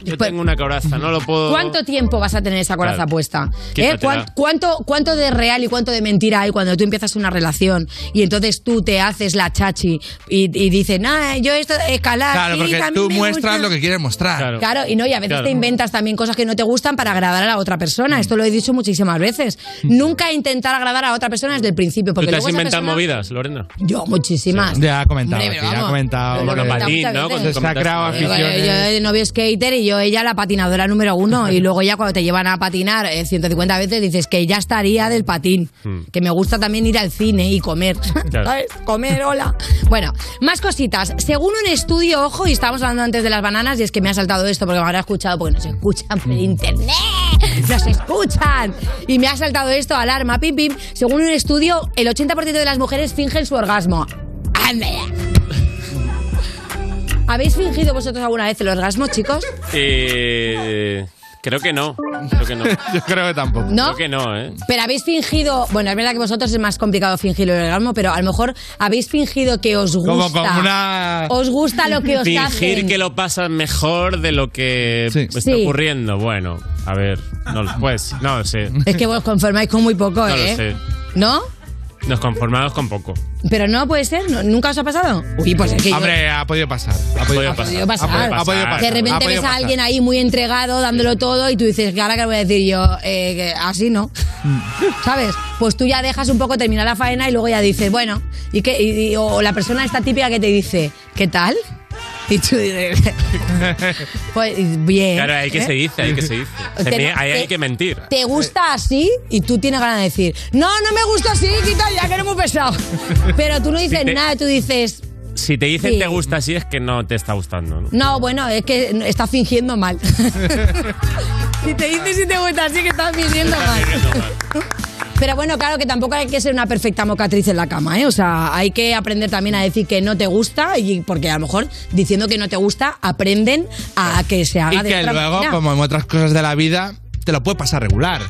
Yo tengo una coraza, no lo puedo... ¿Cuánto tiempo vas a tener esa coraza Claro. puesta? ¿Eh? Quítatela. ¿Cuán- ¿Cuánto, ¿Cuánto de real y cuánto de mentira hay cuando tú empiezas una relación y entonces tú te haces la chachi y, y dices, no, yo esto escalar. Claro, sí, porque también tú me muestras gusta". lo que quieres mostrar. Claro, y no, y a veces Claro. te inventas también cosas que no te gustan para agradar a la otra persona. Esto lo he dicho muchísimas veces. Nunca intentar agradar a otra persona desde el principio. ¿Tú Porque te has luego esa inventado persona- movidas, Lorena? Yo, muchísimas. Ya ha comentado, Hombre, pero aquí, ya ha vamos. comentado. Lo he comentado muchas Se ha creado Yo, aficiones. yo de novio skater y yo ella la patinadora número uno. Y luego ya cuando te llevan a patinar eh, 150 veces dices que ya estaría del patín. Hmm. Que me gusta también ir al cine y comer. Claro. ¿Sabes? Comer, hola. Bueno, más cositas. Según un estudio, ojo, y estábamos hablando antes de las bananas, y es que me ha saltado esto porque me habrá escuchado, porque nos escuchan por internet. Nos escuchan. Y me ha saltado esto, alarma, pim, pim. Según un estudio, el 80% de las mujeres fingen su orgasmo. ¡Anda! ¿Habéis fingido vosotros alguna vez el orgasmo, chicos? Eh, creo que no. Creo que no. Yo creo que tampoco. ¿No? Creo que no, ¿eh? Pero habéis fingido, bueno, es verdad que vosotros es más complicado fingir el orgasmo, pero a lo mejor habéis fingido que os gusta. Como con una... Os gusta lo que os Fingir hacen. que lo pasas mejor de lo que está Sí. ocurriendo. Bueno, a ver, no, pues, no lo sé. Es que vos conformáis con muy poco, No lo ¿eh? sé. ¿No? Nos conformamos con poco. Pero no puede ser, ¿no? ¿nunca os ha pasado? Uy, pues es que yo- Hombre, ha podido pasar. Ha podido Ha pasar. podido pasar. Ha podido- ha podido pasar. De Ha repente podido ves a pasar. alguien ahí muy entregado, dándolo todo, y tú dices, ¿ahora qué voy a decir yo? Eh, que así no. ¿Sabes? Pues tú ya dejas un poco terminar la faena y luego ya dices, bueno, ¿y qué? Y- y- o la persona esta típica que te dice, ¿qué tal? Y tú dices, pues bien. Claro, hay que ¿eh? se dice, hay que se dice. Se Te- me- ahí te- hay que mentir. ¿Te gusta así? Y tú tienes ganas de decir, no, no me gusta así, quita ya que eres muy pesado. Pero tú no dices Si te- nada, tú dices, Si te dicen Sí. te gusta así es que no te está gustando, ¿no? no, bueno, es que estás fingiendo mal. si te dices si te gusta así, que estás fingiendo mal. Pero bueno, claro que tampoco hay que ser una perfecta mocatriz en la cama, ¿eh? O sea, hay que aprender también a decir que no te gusta, y porque a lo mejor diciendo que no te gusta, aprenden a que se haga Y de que otra luego, manera. como en otras cosas de la vida, te lo puede pasar regular.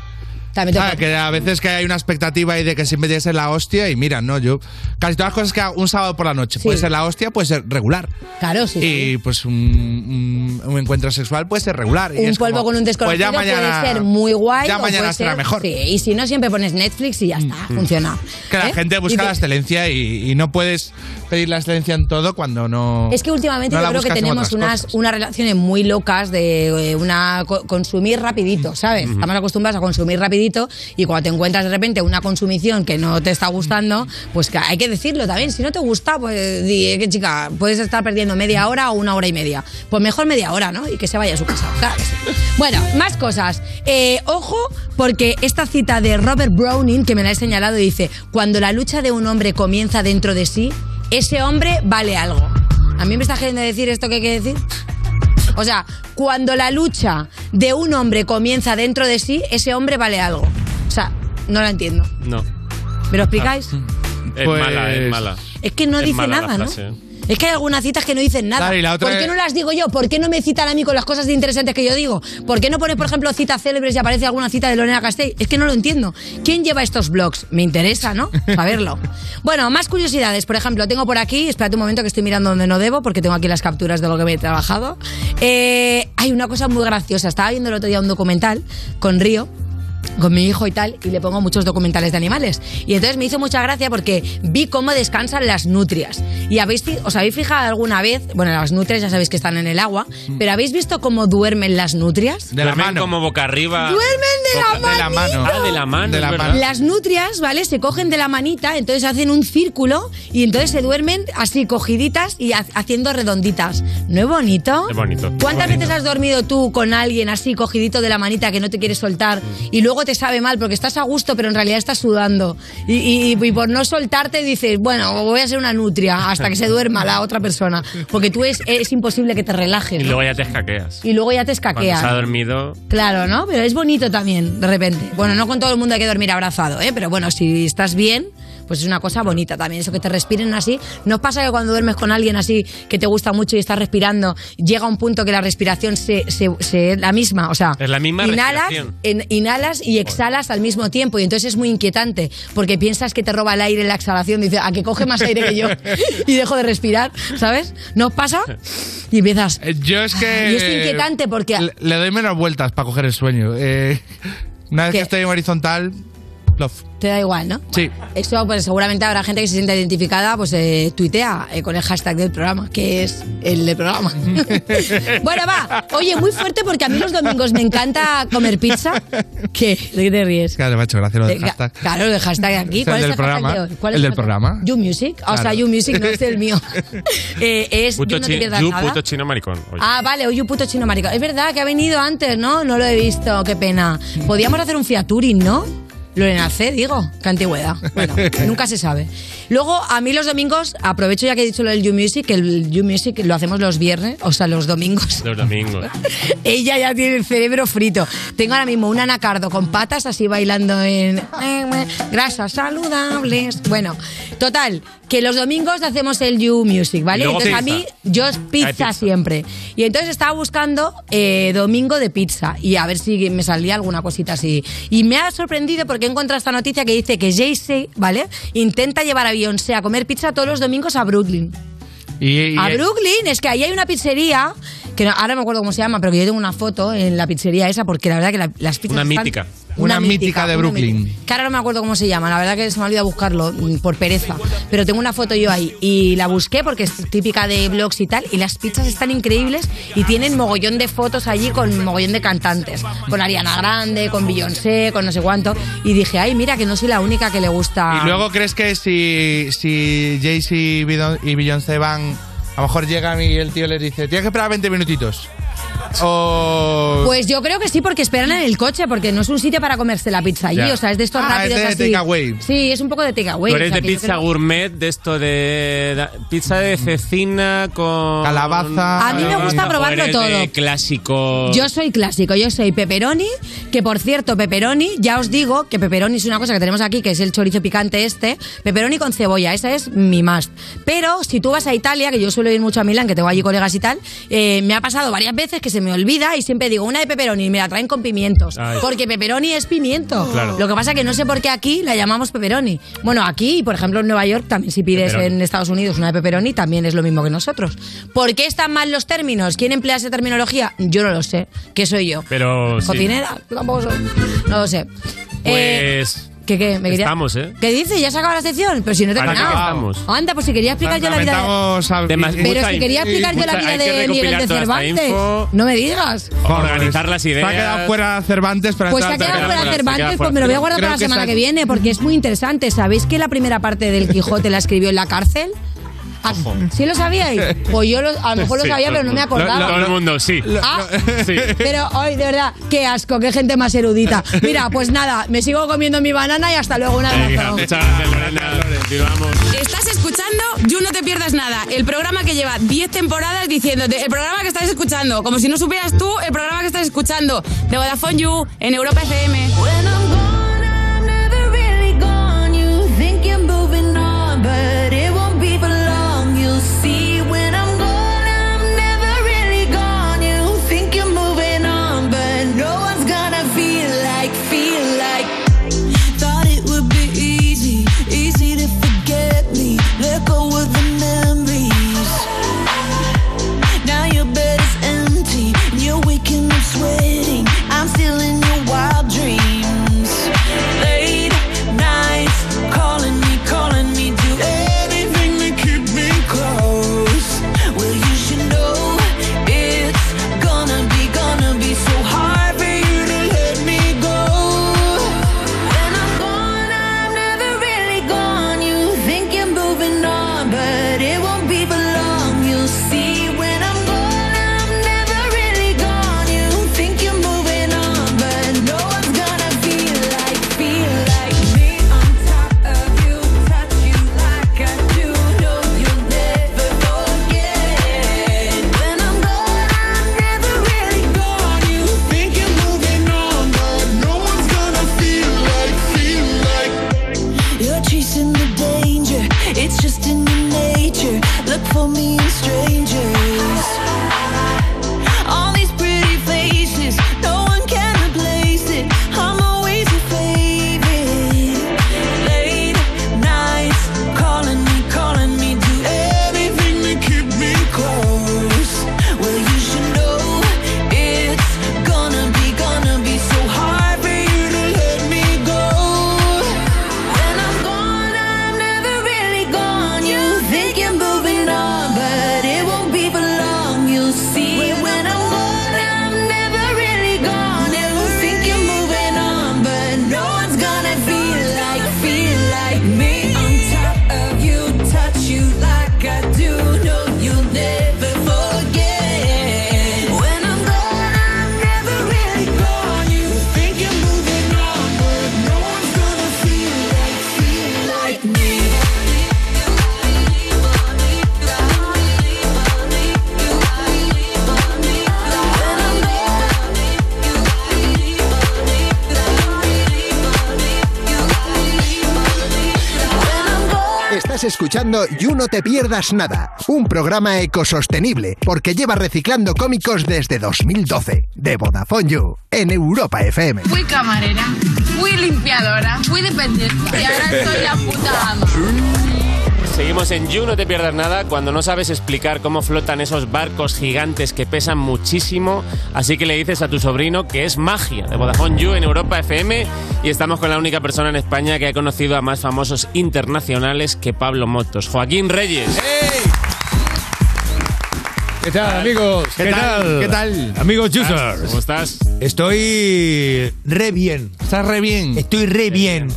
También te Ah, que a veces que hay una expectativa ahí de que siempre tiene que ser la hostia y mira, no, yo casi todas las cosas que hago un sábado por la noche puede ser la hostia, puede ser regular. Claro, sí. Y pues un, un- un encuentro sexual puede ser regular. Y un es polvo como, con un pues desconocido ya mañana, puede ser muy guay. Ya mañana será ser- mejor. Sí, y si no, siempre pones Netflix y ya está, funciona. Que la ¿Eh? gente busca la excelencia y, y no puedes pedir la excelencia en todo cuando no. Es que últimamente no yo creo que tenemos unas, cosas. unas relaciones muy locas de eh, una co- consumir rapidito, ¿sabes? Estamos acostumbrados a consumir rapidito y cuando te encuentras de repente una consumición que no te está gustando, pues que hay que decirlo también. Si no te gusta, pues di eh, que chica, puedes estar perdiendo media hora o una hora y media. Pues mejor media hora, ¿no? Y que se vaya a su casa. Claro que sí. Bueno, más cosas. Eh, ojo, porque esta cita de Robert Browning, que me la he señalado, dice, cuando la lucha de un hombre comienza dentro de sí, ese hombre vale algo. ¿A mí me está queriendo decir esto que hay que decir? O sea, cuando la lucha de un hombre comienza dentro de sí, ese hombre vale algo. O sea, no la entiendo. No. ¿Me lo explicáis? Es Pues- mala, es mala. Es que no Es dice nada, ¿no? Es que hay algunas citas que no dicen nada. Claro, y la otra ¿Por qué es- no las digo yo? ¿Por qué no me citan a mí con las cosas interesantes que yo digo? ¿Por qué no pones, por ejemplo, citas célebres y aparece alguna cita de Lorena Castell? Es que no lo entiendo. ¿Quién lleva estos blogs? Me interesa, ¿no? Saberlo. bueno, más curiosidades. Por ejemplo, tengo por aquí, espérate un momento que estoy mirando donde no debo, porque tengo aquí las capturas de lo que me he trabajado. Eh, hay una cosa muy graciosa. Estaba viendo el otro día un documental con Río con mi hijo y tal, y le pongo muchos documentales de animales. Y entonces me hizo mucha gracia porque vi cómo descansan las nutrias. ¿Y habéis, os habéis fijado alguna vez? Bueno, las nutrias ya sabéis que están en el agua, pero ¿habéis visto cómo duermen las nutrias? De la mano. como boca arriba. Duermen de la Boca- De la mano. Ah, de la mano. De la mano. Las nutrias, ¿vale? Se cogen de la manita, entonces hacen un círculo y entonces se duermen así cogiditas y ha- haciendo redonditas. ¿No es bonito? Es bonito. ¿Cuántas veces has dormido tú con alguien así cogidito de la manita que no te quieres soltar y luego te sabe mal porque estás a gusto pero en realidad estás sudando y, y- y por no soltarte dices, bueno, voy a ser una nutria hasta que se duerma la otra persona porque tú es, es imposible que te relajes. Y ¿no? luego ya te escaqueas. Y luego ya te Cuando escaqueas. se ha dormido. Claro, ¿no? Pero es bonito también, de repente. Bueno, no con todo el mundo hay que dormir abrazado, ¿eh? Pero bueno, si estás bien, pues es una cosa bonita también. Eso que te respiren así. ¿No pasa que cuando duermes con alguien así que te gusta mucho y estás respirando, llega un punto que la respiración se, se, se- la misma? O sea, Es la misma inhalas, en- inhalas y exhalas al mismo tiempo. Y entonces es muy inquietante porque piensas que te roba el aire la exhalación. Dice, a que coge más aire que yo y dejo de respirar, ¿sabes? ¿No pasa? Y empiezas. Eh, Yo es que. Y es inquietante porque. Le, le doy menos vueltas para coger el sueño. Eh, una vez ¿Qué? que estoy en horizontal, love. Te da igual, ¿no? Sí. Eso, pues seguramente habrá gente que se sienta identificada, pues eh, tuitea eh, con el hashtag del programa, que es el del programa. bueno, va. Oye, muy fuerte porque a mí los domingos me encanta comer pizza. ¿Qué? ¿De qué te ríes? Claro, me ha hecho gracia lo del Eh, hashtag. Claro, el hashtag aquí. Es ¿Cuál es del el hashtag programa. de hoy? ¿Cuál es El del hashtag? programa. You Music. O sea, Claro. You Music no es el mío. Eh, es Puto You no te chi- pierdas you, nada. puto chino maricón. Oye. Ah, vale, oye, puto chino marico. Es verdad que ha venido antes, ¿no? No lo he visto, qué pena. Podíamos hacer un Fiaturing, ¿no? Lorena C, digo, qué antigüedad. Bueno, nunca se sabe. Luego, a mí los domingos, aprovecho ya que he dicho lo del You Music, que el You Music lo hacemos los viernes, o sea, los domingos. Los domingos. Ella ya tiene el cerebro frito. Tengo ahora mismo un anacardo con patas así bailando en grasas saludables. Bueno, total, que los domingos hacemos el You Music, ¿vale? Luego Entonces a mí yo es pizza, siempre. Y entonces estaba buscando eh, domingo de pizza y a ver si me salía alguna cosita así. Y me ha sorprendido porque he encontrado esta noticia que dice que Jay-Z, ¿vale? Intenta llevar a Beyoncé a comer pizza todos los domingos a Brooklyn. Y, y- A Brooklyn, es que ahí hay una pizzería, que no- ahora no me acuerdo cómo se llama, pero que yo tengo una foto en la pizzería esa, porque la verdad que la- las pizzas Una están- mítica. Una mítica de una Brooklyn. mítica. Que ahora no me acuerdo cómo se llama, la verdad que se me ha olvidado buscarlo mm, por pereza. Pero tengo una foto yo ahí y la busqué porque es típica de blogs y tal. Y las pizzas están increíbles y tienen mogollón de fotos allí con mogollón de cantantes. Con Ariana Grande, con Beyoncé, con no sé cuánto. Y dije, ay, mira que no soy la única que le gusta. y luego crees que si, si Jay-Z y Beyoncé van, a lo mejor llegan y el tío les dice, tienes que esperar 20 minutitos. O. Pues yo creo que sí, porque esperan en el coche, porque no es un sitio para comerse la pizza allí, Ya. o sea, es de estos Ah, rápidos es de así. takeaway. Sí, es un poco de takeaway. Tú eres o sea, de pizza creo- gourmet, de esto de pizza de cecina con Calabaza. A mí me gusta ¿O probarlo todo. de clásico. Yo soy clásico, yo soy pepperoni, que por cierto, pepperoni, ya os digo que pepperoni es una cosa que tenemos aquí, que es el chorizo picante este, pepperoni con cebolla, esa es mi must. Pero si tú vas a Italia, que yo suelo ir mucho a Milán, que tengo allí colegas y tal, eh, me ha pasado varias veces que se me olvida y siempre digo una de pepperoni y me la traen con pimientos, Ay. porque pepperoni es pimiento. Claro. Lo que pasa que no sé por qué aquí la llamamos pepperoni. Bueno, aquí, por ejemplo, en Nueva York, también si pides Pepperoni. en Estados Unidos una de pepperoni, también es lo mismo que nosotros. ¿Por qué están mal los términos? ¿Quién emplea esa terminología? Yo no lo sé. ¿Qué soy yo? Pero sí. ¿Cocinera? Tampoco soy. No lo sé. Eh, Pues. ¿Qué qué? ¿Me quería- Estamos, ¿eh? ¿Qué dice? ¿Ya se acaba la sección? Pero si no te he ganado. Anda, pues si quería explicar yo la vida de... Pero si quería explicar yo la vida de Miguel de Cervantes. No me digas. Organizar las ideas. Se ha quedado fuera Cervantes, pero Pues se ha quedado fuera Cervantes, pues me lo voy a guardar Creo para la que semana que viene, porque es muy interesante. ¿Sabéis que la primera parte del Quijote la escribió en la cárcel? Ah, ¿Sí lo sabíais? Pues yo lo- a lo mejor lo Sí, sabía, todo pero el no me mundo. acordaba. Todo el mundo, sí. Ah, Sí. pero hoy, de verdad, qué asco, qué gente más erudita. Mira, pues nada, me sigo comiendo mi banana y hasta luego. Un Venga, abrazo. muchas gracias, Lorena. Continuamos. Estás escuchando You No Te Pierdas Nada, el programa que lleva 10 temporadas diciéndote, el programa que estás escuchando, como si no supieras tú el programa que estás escuchando, de Vodafone You, en Europa FM. Escuchando You No Te Pierdas Nada, un programa ecosostenible porque lleva reciclando cómicos desde 2012. De Vodafone You, en Europa FM. Fui camarera, fui limpiadora, fui dependiente y ahora soy la puta. Seguimos en You, no te pierdas nada cuando no sabes explicar cómo flotan esos barcos gigantes que pesan muchísimo. Así que le dices a tu sobrino que es magia de Vodafone You en Europa FM y estamos con la única persona en España que ha conocido a más famosos internacionales que Pablo Motos, Joaquín Reyes. ¿Qué tal, amigos? ¿Qué tal? ¿Qué tal? Amigos users. ¿Cómo estás? Estoy re bien. ¿Estás re bien? Estoy re bien.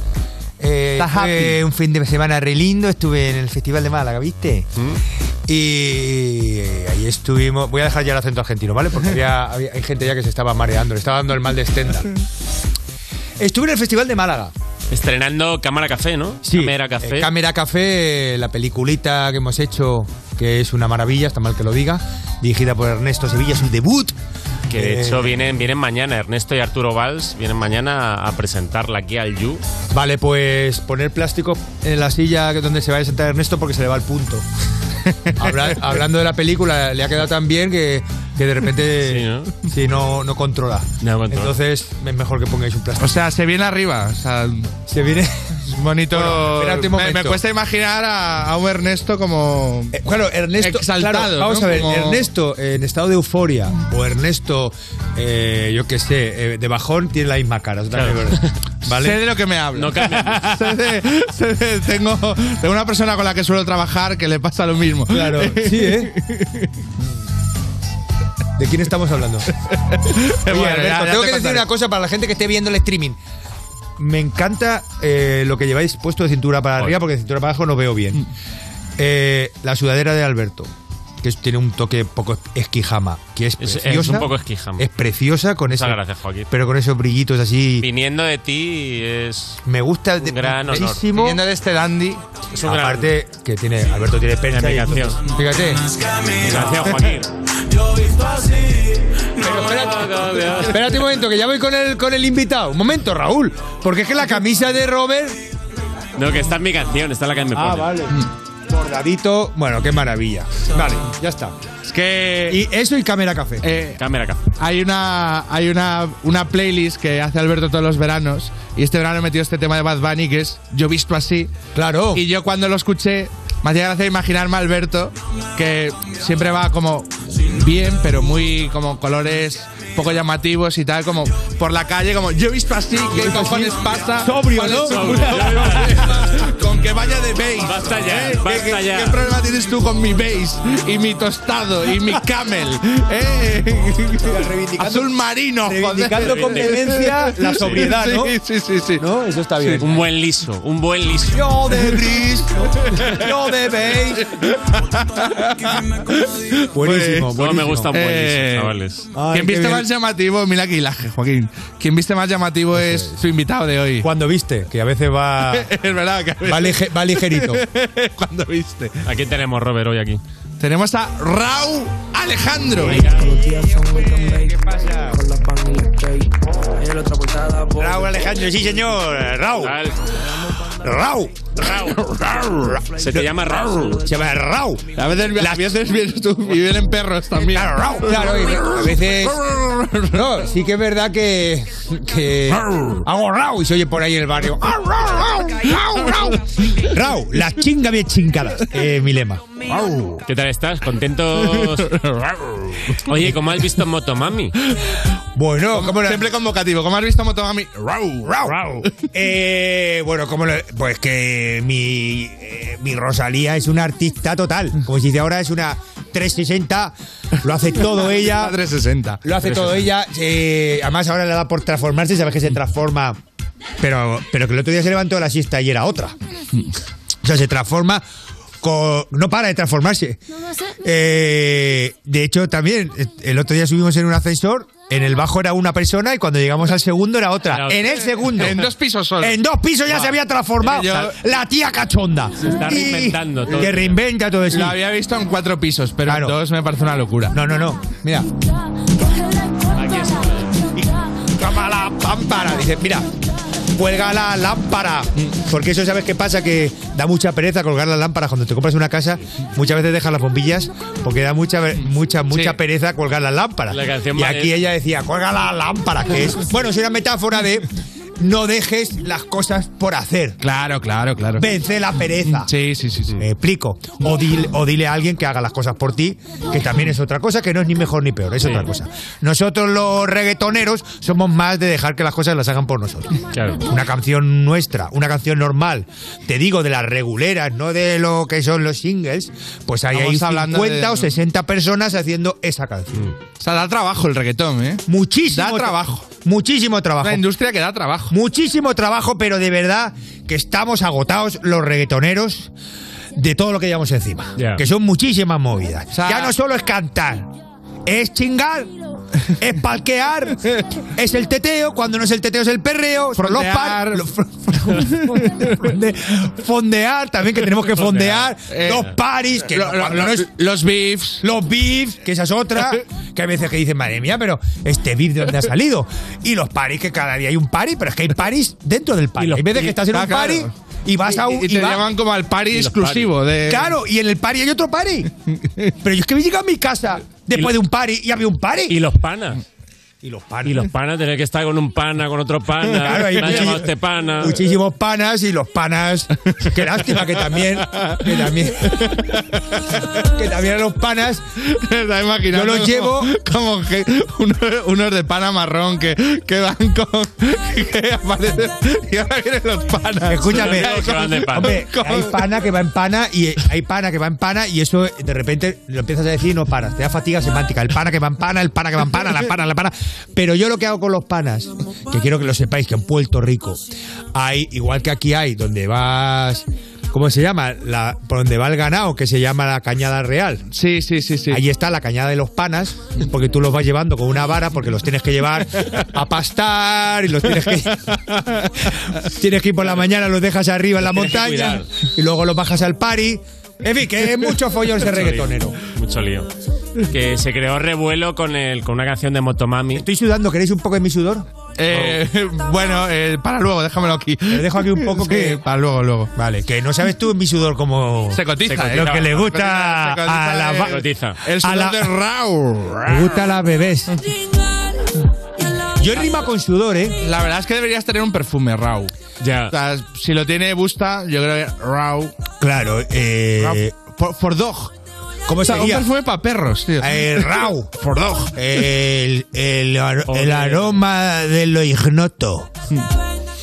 Eh, fue happy. un fin de semana re lindo. Estuve en el Festival de Málaga, ¿viste? ¿Mm? Y ahí estuvimos. Voy a dejar ya el acento argentino, ¿vale? Porque había, había- hay gente ya que se estaba mareando, le estaba dando el mal de Stendhal. Estuve en el Festival de Málaga. Estrenando Cámara Café, ¿no? Sí, Cámara Café. eh, Cámara Café, la peliculita que hemos hecho, que es una maravilla, está mal que lo diga, dirigida por Ernesto Sevilla, su debut. Que de Eh, hecho vienen, vienen mañana, Ernesto y Arturo Valls vienen mañana a presentarla aquí al You. Vale, pues poner plástico en la silla donde se va a sentar Ernesto porque se le va el punto. Habla- hablando de la película, le ha quedado tan bien que, que de repente sí, ¿no? no, controla. Entonces es mejor que pongáis un plástico. O sea, se viene arriba. O sea, se viene. Bonito. Bueno, espérate un me, momento. me cuesta imaginar a, a un Ernesto como. Bueno, Ernesto, exaltado. claro, vamos ¿no? a ver, Como- Ernesto en estado de euforia o Ernesto, eh, yo qué sé, eh, de bajón tiene la misma cara. ¿Vale? Sé de lo que me hablo. No cambia. Sé de- sé de- tengo, tengo una persona con la que suelo trabajar que le pasa lo mismo. Claro, sí, ¿eh? ¿De quién estamos hablando? Oye, Bueno, Ernesto, ya- ya tengo te que decir una cosa para la gente que esté viendo el streaming. Me encanta eh, lo que lleváis puesto de cintura para arriba, porque de cintura para abajo no veo bien. Eh, la sudadera de Alberto, que es- tiene un toque poco esquijama, que es Es- es preciosa. un poco esquijama. Es preciosa con Muchas ese, gracias, Joaquín. pero con esos brillitos así. Viniendo de ti es Me gusta de, un gran honor. Viniendo de este dandy. Es un gran- Aparte que tiene Alberto tiene entonces- Fíjate. Gracias, Joaquín. Pero espérate, espérate un momento, que ya voy con el, con el invitado. Un momento, Raúl. Porque es que la camisa de Robert. No, que está en mi canción, está la que me pone. Ah, vale. Bordadito. Bueno, qué maravilla. Vale, ya está. Es que. Y eso y Cámara Café. eh, Cámara Café. hay una hay una, una playlist que hace Alberto todos los veranos y este verano he metido este tema de Bad Bunny que es Yo visto así Claro. y yo cuando lo escuché me hacía gracia imaginarme a Alberto que siempre va como bien pero muy como colores poco llamativos y tal como por la calle como yo he visto así qué cojones pasa Sobrio, ¿Cuál ¿no? Sobrio. que vaya de bass Basta ya, ¿Eh? ¿Qué- basta qué, ya. qué problema tienes tú con mi bass y mi tostado y mi camel ¿Eh? azul marino joder. Reivindicando con vehemencia la sobriedad, ¿no? Sí, sí, sí, sí. ¿No? Eso está bien. Un buen liso, un buen liso. Yo de bris, yo de beige. Buenísimo, No me gusta un buen Eh, liso, chavales. Ay, Quien viste bien. más llamativo, mira que hilaje, Joaquín. Quien viste más llamativo es su invitado de hoy. Cuando viste, que a veces va, es verdad que a veces- va, lige- va ligerito. Cuando viste. Aquí tenemos Robert hoy aquí. Tenemos a Raúl Alejandro. ¿Qué pasa? Raúl Alejandro, sí señor. Raúl. Tal. Raúl. Se te llama Raúl. Se llama Raúl. A veces, a veces vienes tú y vienen perros también. Claro, Raúl. Claro, y a veces. No, sí que es verdad que. que hago Raúl y se oye por ahí en el barrio. Raúl, las chinga bien chingadas. Eh, mi lema. ¿Qué tal estás? ¿Contentos? Oye, ¿cómo has visto Motomami? Bueno, ¿cómo lo- Siempre convocativo. Como has visto Motomami, Raúl. Raúl. Eh, bueno, como pues que mi, eh, mi Rosalía es una artista total. Como si dice ahora es una 360. Lo hace todo ella. 360. Lo hace todo ella. eh, además, ahora le da por transformarse. Sabes que se transforma. Pero, pero que el otro día se levantó de la siesta y era otra. O sea, se transforma. Con- no para de transformarse. Eh, de hecho, también, el otro día subimos en un ascensor. En el bajo era una persona y cuando llegamos al segundo era otra. Era otra. En el segundo. En dos pisos solo. En dos pisos ya se había transformado. Yo- la tía cachonda. Se está reinventando todo. Que reinventa todo eso. Lo había visto en cuatro pisos, pero en dos me parece una locura. No, no, no. Mira. Aquí está. Cámara, pámpara. Dice, mira. Cuelga la lámpara. Porque eso, ¿sabes qué pasa? Que da mucha pereza colgar las lámparas cuando te compras una casa. Muchas veces dejas las bombillas porque da mucha, mucha, mucha pereza colgar las lámparas. La y aquí ella decía, cuelga la lámpara, que es, bueno, es una metáfora de no dejes las cosas por hacer. Claro, claro, claro. Vence la pereza. Sí, sí, sí, sí. Me explico. O dile, o dile a alguien que haga las cosas por ti, que también es otra cosa, que no es ni mejor ni peor, es otra cosa. Nosotros los reggaetoneros somos más de dejar que las cosas las hagan por nosotros. Una canción nuestra, una canción normal, te digo de las reguleras, no de lo que son los singles, pues ahí hay Estamos hablando 50 de- o 60 personas haciendo esa canción. O sea, da trabajo el reggaetón, ¿eh? Muchísimo Da tra- trabajo. Muchísimo trabajo. Una industria que da trabajo. Muchísimo trabajo, pero de verdad que estamos agotados los reggaetoneros de todo lo que llevamos encima. Ya. Que son muchísimas movidas. sea- ya no solo es cantar, es chingar, es palquear, es el teteo, cuando no es el teteo es el perreo, son los par, los fonde- fondear también que tenemos que fondear, Eh, los paris, que lo- lo- cuando no es- los beefs. los beef, que esa es otra, que hay veces que dicen, madre mía, pero este beef de dónde ha salido. Y los paris, que cada día hay un party, pero es que hay paris dentro del los- Hay veces que estás en ah, un claro. Y vas a un. Y, y te va- llaman como al party exclusivo de. Claro, y en el party hay otro party. Pero yo es que me llega a mi casa después de un party y había un party. Y los panas. Y los panas. Y los panas, tener que estar con un pana, con otro pana. Claro, hay muchísimo- este pana. Muchísimos panas y los panas. Qué lástima que también. Que también. Que también a los panas. Yo los llevo- como, como que unos, unos de pana marrón que, que van con que aparecen y ahora vienen los panas Escúchame, que van de pana. hombre, hay pana que va en pana y hay pana que va en pana y eso de repente lo empiezas a decir y no paras, te da fatiga semántica. El pana que va en pana, el pana que va en pana, la pana, la pana. Pero yo lo que hago con los panas, que quiero que lo sepáis, que en Puerto Rico hay, igual que aquí hay, donde vas, ¿cómo se llama? La, por donde va el ganado, que se llama la cañada real. sí sí sí sí Ahí está la cañada de los panas, porque tú los vas llevando con una vara, porque los tienes que llevar a pastar y los tienes que. tienes que ir por la mañana, los dejas arriba en la montaña y luego los bajas al party. En fin, que es mucho follón lío. reggaetonero. Mucho lío. Que se creó revuelo con, el, con una canción de Motomami. Estoy sudando, ¿queréis un poco de mi sudor? Eh, bueno eh, para luego déjamelo aquí Le dejo aquí un poco Sí, que. para luego luego Vale, que no sabes tú en mi sudor como. se cotiza, eh. Lo que le gusta Se cotiza, a la eh, va- Cotiza. el a sudor la- de Raúl Me gusta a las bebés. Yo rima con sudor, ¿eh? la verdad es que deberías tener un perfume Raúl Ya. o sea, si lo tiene Busta yo creo que Raúl Claro, eh. for, for dog ¿Cómo o sea, un perfume para perros tío Eh, Rau. for dog El, el, aroma de lo ignoto.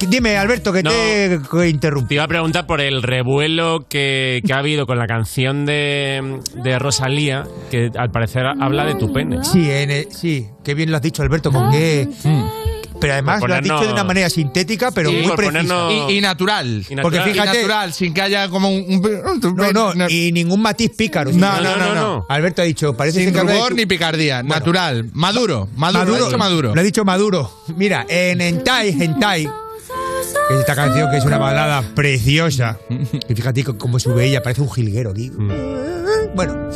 Dime, Alberto, que No. te que Te interrumpí. iba a preguntar por el revuelo que, que ha habido con la canción de, de Rosalía, que al parecer habla de tu pene. Sí, en el- sí, qué bien lo has dicho, Alberto, con qué. Pero además lo has dicho de una manera sintética, pero Sí, muy precisa. ponernos- y, y natural Y natural. Porque Y fíjate- natural sin que haya como un, un- No, no, y ningún matiz pícaro. No, no, no, no. Alberto ha dicho, parece sin rubor tu- ni picardía natural maduro maduro, Maduro. Lo ha dicho maduro Lo ha dicho Maduro. Mira, en Hentai, Hentai, que es esta canción que es una balada preciosa. Y fíjate cómo sube ella, parece un jilguero aquí. Bueno.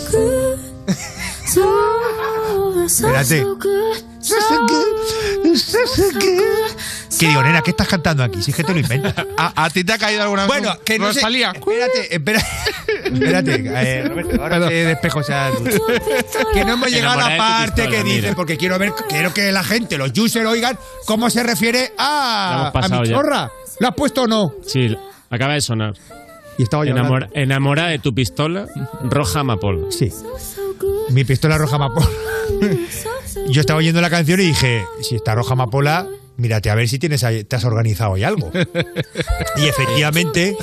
Espérate. ¿Qué digo, nena? ¿Qué estás cantando aquí? Si es que te lo inventas. ¿A, a ti te ha caído alguna vez Bueno, que no sé- Rosalía Espérate, espera- espérate. eh, Roberto, ahora te despejo esa luz. Que no hemos llegado a la parte pistola, que dice, mira. porque quiero ver, quiero que la gente, los users, oigan cómo se refiere a, a pasado mi ya. chorra. ¿Lo has puesto o no? Sí, acaba de sonar. Y estaba yo Enamora, enamorada de tu pistola, roja amapola. Sí. Mi pistola roja amapola. Yo estaba oyendo la canción y dije, si está roja amapola, mírate a ver si tienes ahí- te has organizado hoy algo. Y efectivamente,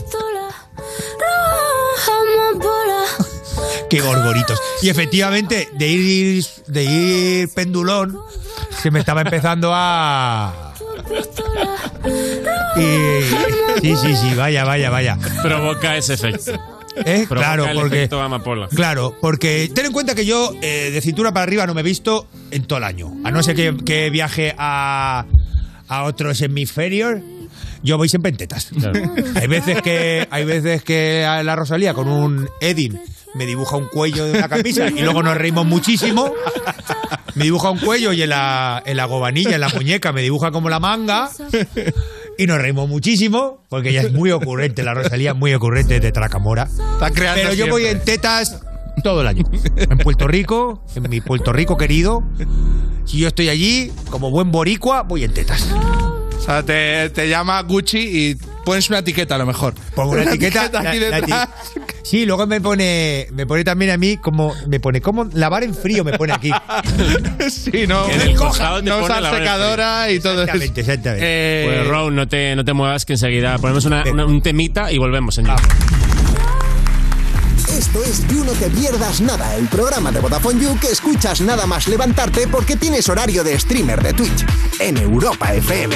qué gorgoritos. Y efectivamente, de ir, de ir pendulón, se me estaba empezando a... Y, sí, sí, sí, vaya, vaya, vaya. Provoca ese efecto. ¿Eh? Provoca Claro, el porque... efecto amapola. Claro, porque ten en cuenta que yo eh, de cintura para arriba no me he visto en todo el año. A no ser que, que viaje a, a otros hemisferios, yo voy siempre en tetas. Hay veces que hay veces que a la Rosalía con un Edin me dibuja un cuello de una camisa y luego nos reímos muchísimo. Me dibuja un cuello y en la, en la gobanilla, en la muñeca, me dibuja como la manga. y nos reímos muchísimo, porque ella es muy ocurrente, la Rosalía, muy ocurrente de Tracamora. Está creando Pero yo voy en tetas todo el año. En Puerto Rico, en mi Puerto Rico querido. Si yo estoy allí, como buen boricua, voy en tetas. O sea, te, te llama Gucci y pones una etiqueta a lo mejor. Pongo una etiqueta. la- la eti- Sí, luego me pone, me pone también a mí como, me pone como lavar en frío, me pone aquí. sí, no. En el costado te no pone usar secadora y todo eso. Exactamente, exactamente. Eh, Pues Ron, no te, no te muevas que enseguida ponemos una- una- un temita y volvemos en Esto es You No Te Pierdas Nada, el programa de Vodafone You que escuchas nada más levantarte porque tienes horario de streamer de Twitch en Europa FM.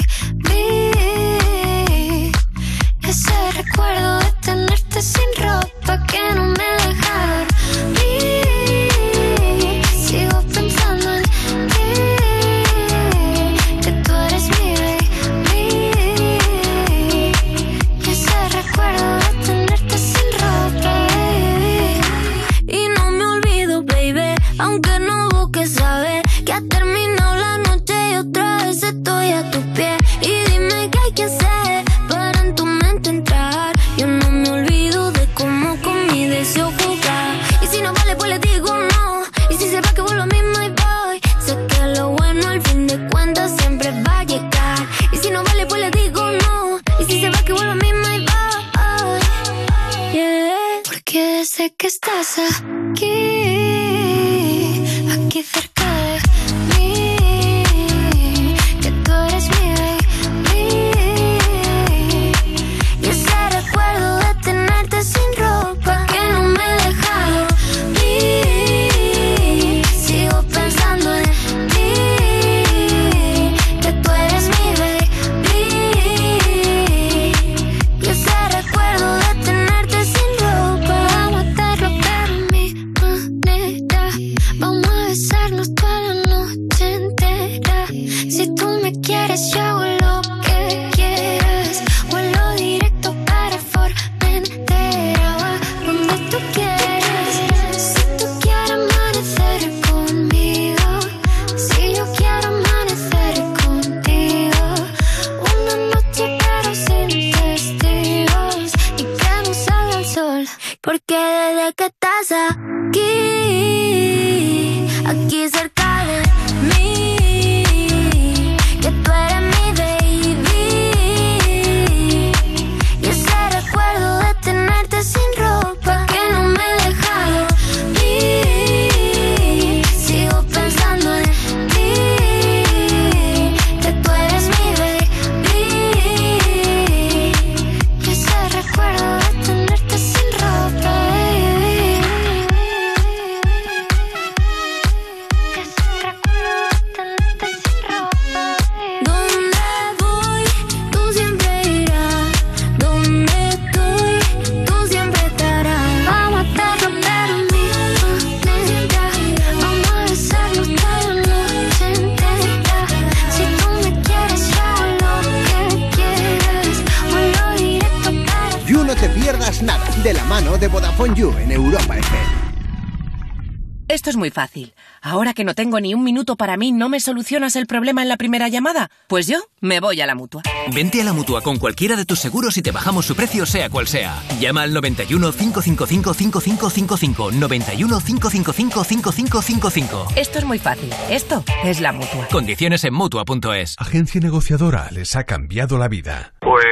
Que no tengo ni un minuto para mí, ¿no me solucionas el problema en la primera llamada? Pues yo me voy a la mutua. Vente a la mutua con cualquiera de tus seguros y te bajamos su precio, sea cual sea. Llama al 91 555 5555. 91 555 5555. Esto es muy fácil. Esto es la mutua. Condiciones en mutua.es. Agencia negociadora les ha cambiado la vida. Pues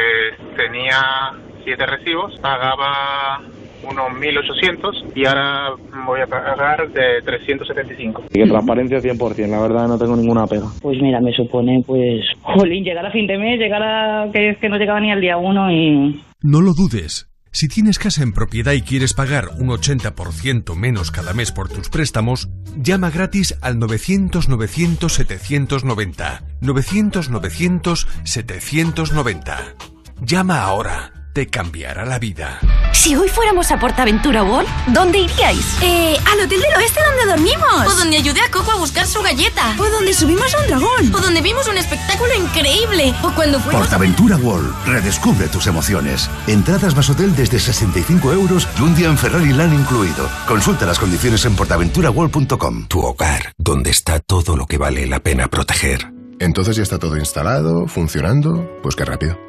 tenía siete recibos, pagaba unos 1.800 y ahora voy a pagar de 375. Y que transparencia 100%, la verdad no tengo ninguna pega. Pues mira, me supone, pues, jolín, llegar a fin de mes, llegar a que es que no llegaba ni al día uno y... No lo dudes. Si tienes casa en propiedad y quieres pagar un 80% menos cada mes por tus préstamos, llama gratis al 900-900-790. 900-900-790. Llama ahora. Te cambiará la vida. Si hoy fuéramos a Portaventura World, ¿dónde iríais? Eh, al hotel del oeste donde dormimos. O donde ayudé a Coco a buscar su galleta. O donde subimos a un dragón. O donde vimos un espectáculo increíble. O cuando fuimos... Portaventura World. Redescubre tus emociones. Entradas más hotel desde 65 euros y un día en Ferrari Land incluido. Consulta las condiciones en portaventuraworld.com. Tu hogar, donde está todo lo que vale la pena proteger. Entonces ya está todo instalado, funcionando. Pues qué rápido.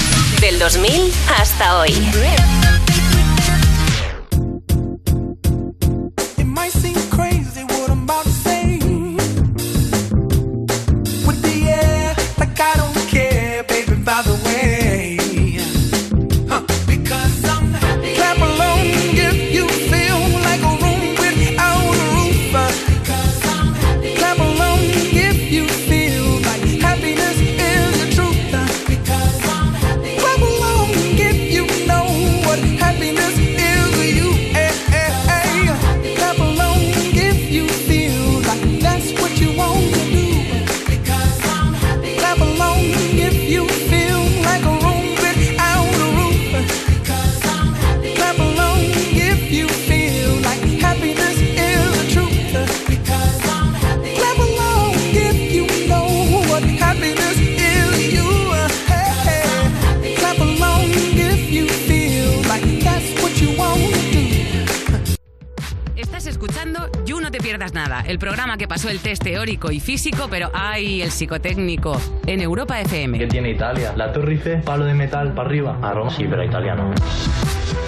Del 2000 hasta hoy. Pierdas Nada, el programa que pasó el test teórico y físico, pero ¡ay! el psicotécnico, en Europa FM. ¿Qué tiene Italia? La Torre Eiffel, palo de metal para arriba. A Roma sí, pero italiano.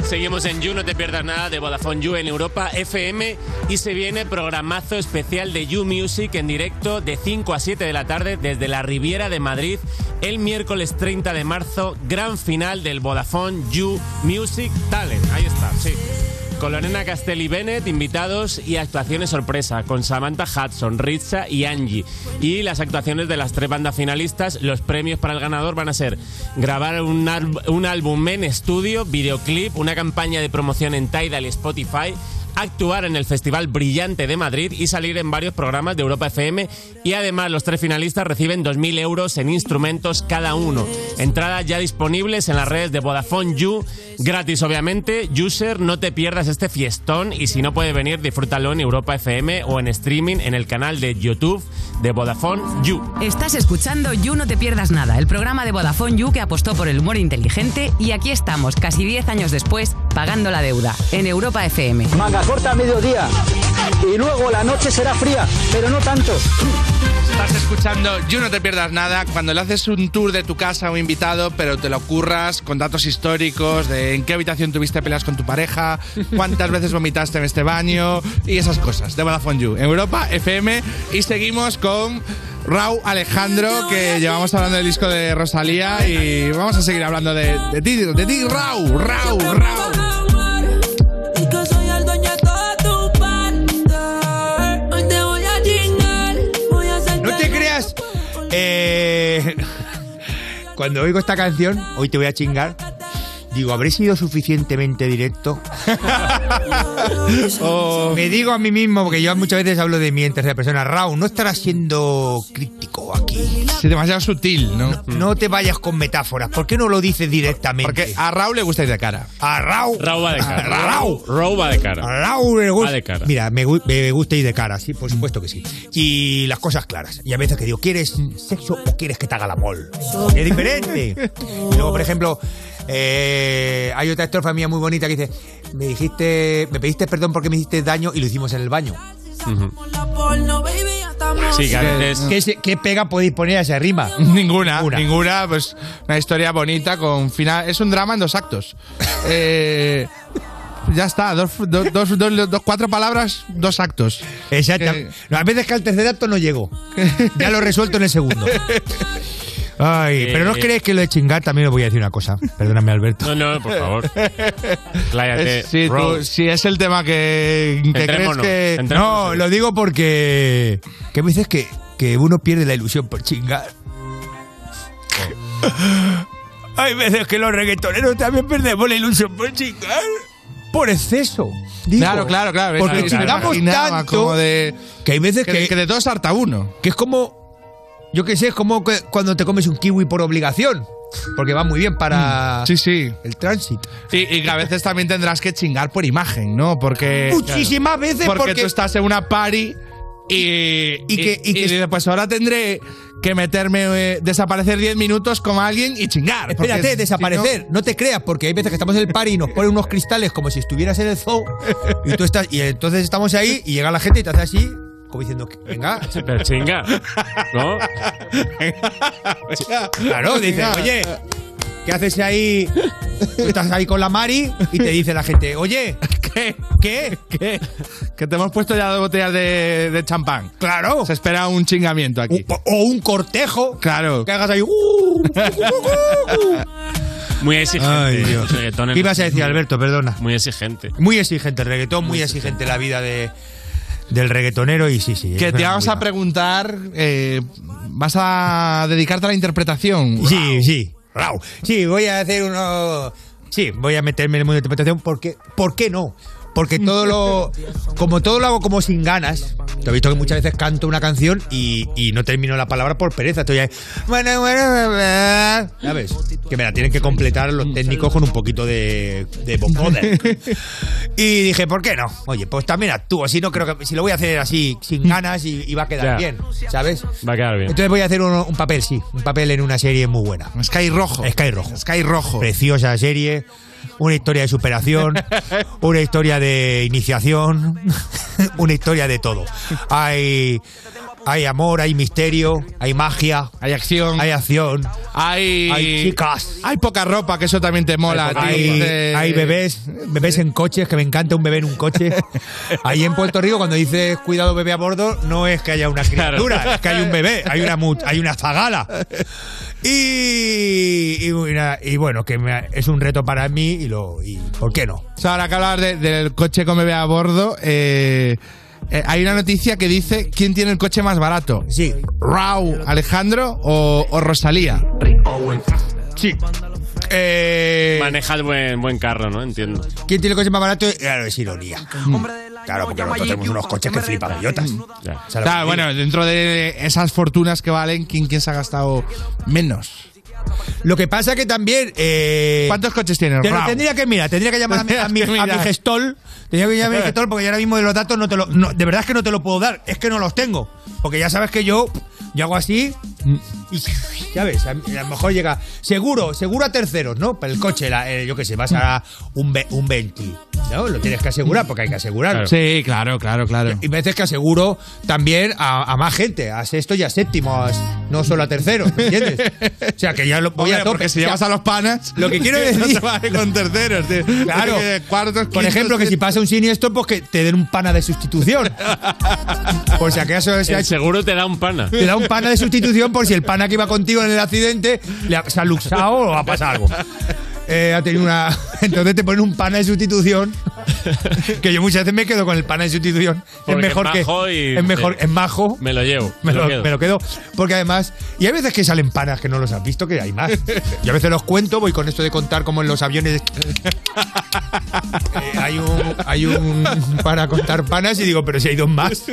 Seguimos en You, no te pierdas nada de Vodafone You en Europa FM y se viene programazo especial de You Music en directo de 5 a 7 de la tarde desde la Riviera de Madrid el miércoles 30 de marzo, gran final del Vodafone You Music Talent. Ahí está, sí. Con Lorena Castelli Bennett, invitados y actuaciones sorpresa, con Samantha Hudson, Ritza y Angie. Y las actuaciones de las tres bandas finalistas, los premios para el ganador van a ser grabar un, un álbum en estudio, videoclip, una campaña de promoción en Tidal y Spotify, actuar en el Festival Brillante de Madrid y salir en varios programas de Europa FM. Y además los tres finalistas reciben 2.000 euros en instrumentos cada uno. Entradas ya disponibles en las redes de Vodafone You, gratis obviamente. User, no te pierdas este fiestón y si no puedes venir, disfrútalo en Europa FM o en streaming en el canal de YouTube de Vodafone You. Estás escuchando You No Te Pierdas Nada, el programa de Vodafone You que apostó por el humor inteligente y aquí estamos, casi 10 años después, pagando la deuda, en Europa FM. Manga corta a mediodía. Y luego la noche será fría, pero no tanto. Estás escuchando You No Te Pierdas Nada cuando le haces un tour de tu casa a un invitado, pero te lo curras con datos históricos de en qué habitación tuviste peleas con tu pareja, cuántas veces vomitaste en este baño y esas cosas de Vodafone You. En Europa, FM, y seguimos con Raúl Alejandro, que llevamos hablando del disco de Rosalía y vamos a seguir hablando de, de ti, de ti, Raúl, Raúl, Raúl. Eh, cuando oigo esta canción, hoy te voy a chingar. Digo, ¿habré sido suficientemente directo? Oh. Me digo a mí mismo, porque yo muchas veces hablo de mí en tercera persona. Raúl, no estarás siendo crítico aquí. Sí, demasiado sutil, ¿no? No te vayas con metáforas. ¿Por qué no lo dices directamente? Porque a Raúl le gusta ir de cara. A Raúl. Raúl va de cara. A Raúl. Raúl va de cara. A Raúl le gusta. Va de cara. Mira, me, me gusta ir de cara, sí, por supuesto que sí. Y las cosas claras. Y a veces que digo, ¿quieres sexo o quieres que te haga la mol? Es diferente. Y luego, por ejemplo, eh, hay otra estrofa mía muy bonita que dice, me dijiste, me pediste perdón porque me hiciste daño y lo hicimos en el baño. Sí, que a veces- ¿Qué, pega podéis poner a esa rima? Ninguna, ninguna, pues una historia bonita con final. Es un drama en dos actos. Eh, ya está. Dos, dos, dos- dos- dos- cuatro palabras, dos actos. Exacto. Que- No, a veces que al tercer acto no llego. Ya lo he resuelto en el segundo. Ay, pero no os creéis que lo de chingar también os voy a decir una cosa. Perdóname, Alberto. No, no, por favor. Pláyate. Tú- Rose. si es el tema que, que crees que. No, lo digo porque. Que a veces que, que uno pierde la ilusión por chingar. Hay veces que los reggaetoneros también perdemos la ilusión por chingar. Por exceso. digo. Claro, claro, claro. Porque me chingamos tanto como de- que hay veces que, que, que de todos harta uno. que es como. Yo qué sé, es como que cuando te comes un kiwi por obligación. Porque va muy bien para Sí, sí. el tránsito. Y, y que a veces también tendrás que chingar por imagen, ¿no? Porque. Muchísimas veces Porque, porque- tú estás en una party y. Y que- y que- pues ahora tendré que meterme, eh, desaparecer 10 minutos con alguien y chingar. Espérate, si desaparecer. No... te creas, porque hay veces que estamos en el party y nos ponen unos cristales como si estuvieras en el zoo. Y tú estás. Y entonces estamos ahí y llega la gente y te hace así, como diciendo, venga. Pero chinga. ¿No? Claro, dice, oye, ¿qué haces ahí? Tú estás ahí con la Mari y te dice la gente, oye, ¿Qué? ¿qué? ¿Qué? Que te hemos puesto ya dos botellas de, de champán. Claro. Se espera un chingamiento aquí. O, o un cortejo. Claro. Que hagas ahí. "Uh, Muy exigente. Ay, Dios. Reggaetones. ¿Qué ibas a decir, Alberto? Perdona. Muy exigente. Muy exigente el reggaetón, muy exigente la vida de, del reggaetonero y sí, sí. Que te vamos a preguntar, eh, ¿vas a dedicarte a la interpretación? Sí, sí. Rau. Sí, voy a hacer uno. Sí, voy a meterme en el mundo de interpretación porque. ¿Por qué no? Porque todo lo. Como todo lo hago como sin ganas. Te he visto que muchas veces canto una canción y, y no termino la palabra por pereza. Estoy ahí. Bueno, bueno, bueno. ¿Sabes? Que me la tienen que completar los técnicos con un poquito de, de vocoder. Y dije, ¿por qué no? Oye, pues también actúo. Si no creo que. Si lo voy a hacer así, sin ganas, y, y va a quedar Ya. bien. ¿Sabes? Va a quedar bien. Entonces voy a hacer un, un papel, sí. Un papel en una serie muy buena. Sky Rojo. Sky Rojo. Sky Rojo. Preciosa serie. Una historia de superación. una historia de iniciación. una historia de todo. Hay. Hay amor, hay misterio, hay magia, Hay acción. hay acción, Hay, hay chicas, Hay poca ropa, que eso también te mola. hay, Eh, hay bebés, bebés en coches, que me encanta un bebé en un coche. Ahí en Puerto Rico, cuando dices cuidado bebé a bordo, no es que haya una criatura, es que hay un bebé, hay una, hay una zagala. Y, y, bueno, que me- es un reto para mí y, lo, y ¿por qué no? O sea, ahora que de- del coche con bebé a bordo, eh, eh, hay una noticia que dice quién tiene el coche más barato. Sí, Rau, Alejandro o, o Rosalía. sí. Eh, Maneja el buen, buen carro, ¿no? Entiendo. ¿Quién tiene el coche más barato? Claro, es ironía. Claro, porque nosotros tenemos unos coches que flipan bellotas. O sea, Claro, bueno, dentro de esas fortunas que valen, ¿quién, quién se ha gastado menos? Lo que pasa que también. eh, ¿Cuántos coches tiene te lo tendría que mirar, tendría que llamar a mi, a mi- mi gestol. Tendría que llamar a mi gestol porque yo ahora mismo de los datos no te lo. no, de verdad es que no te lo puedo dar. Es que no los tengo. Porque ya sabes que yo. Yo hago así. Y. Ya ves, a, a lo mejor llega. Seguro, seguro a terceros, ¿no? Para el coche, la- eh, yo qué sé, vas a un, un 20. ¿No? Lo tienes que asegurar porque hay que asegurarlo. Sí, claro, claro, claro. Y veces que aseguro también a, a más gente, a sexto y a séptimos, no solo a terceros, ¿me entiendes? O sea, que ya lo voy Hombre, a tope. porque si O sea, llevas a los panas, lo que quiero no decir- te vale con terceros. tío. Claro. Que Cuartos, Por quintos, ejemplo, que si pasa un siniestro, pues que te den un pana de sustitución. Por si acaso se ha El hecho- seguro te da un pana. te da un pana de sustitución por si el pana que iba contigo en el accidente le ha, se ha luxado o ha pasado algo. Eh, ha tenido una. Entonces te ponen un pana de sustitución. Que yo muchas veces me quedo con el pana de sustitución. Porque es mejor es que. majo y- es mejor, es majo. Me lo llevo. Me lo, quedo. me lo quedo. Porque además. Y hay veces que salen panas que no los has visto, que hay más. Yo a veces los cuento, voy con esto de contar como en los aviones. Eh, hay un. Hay un. Para contar panas y digo, pero si hay dos más.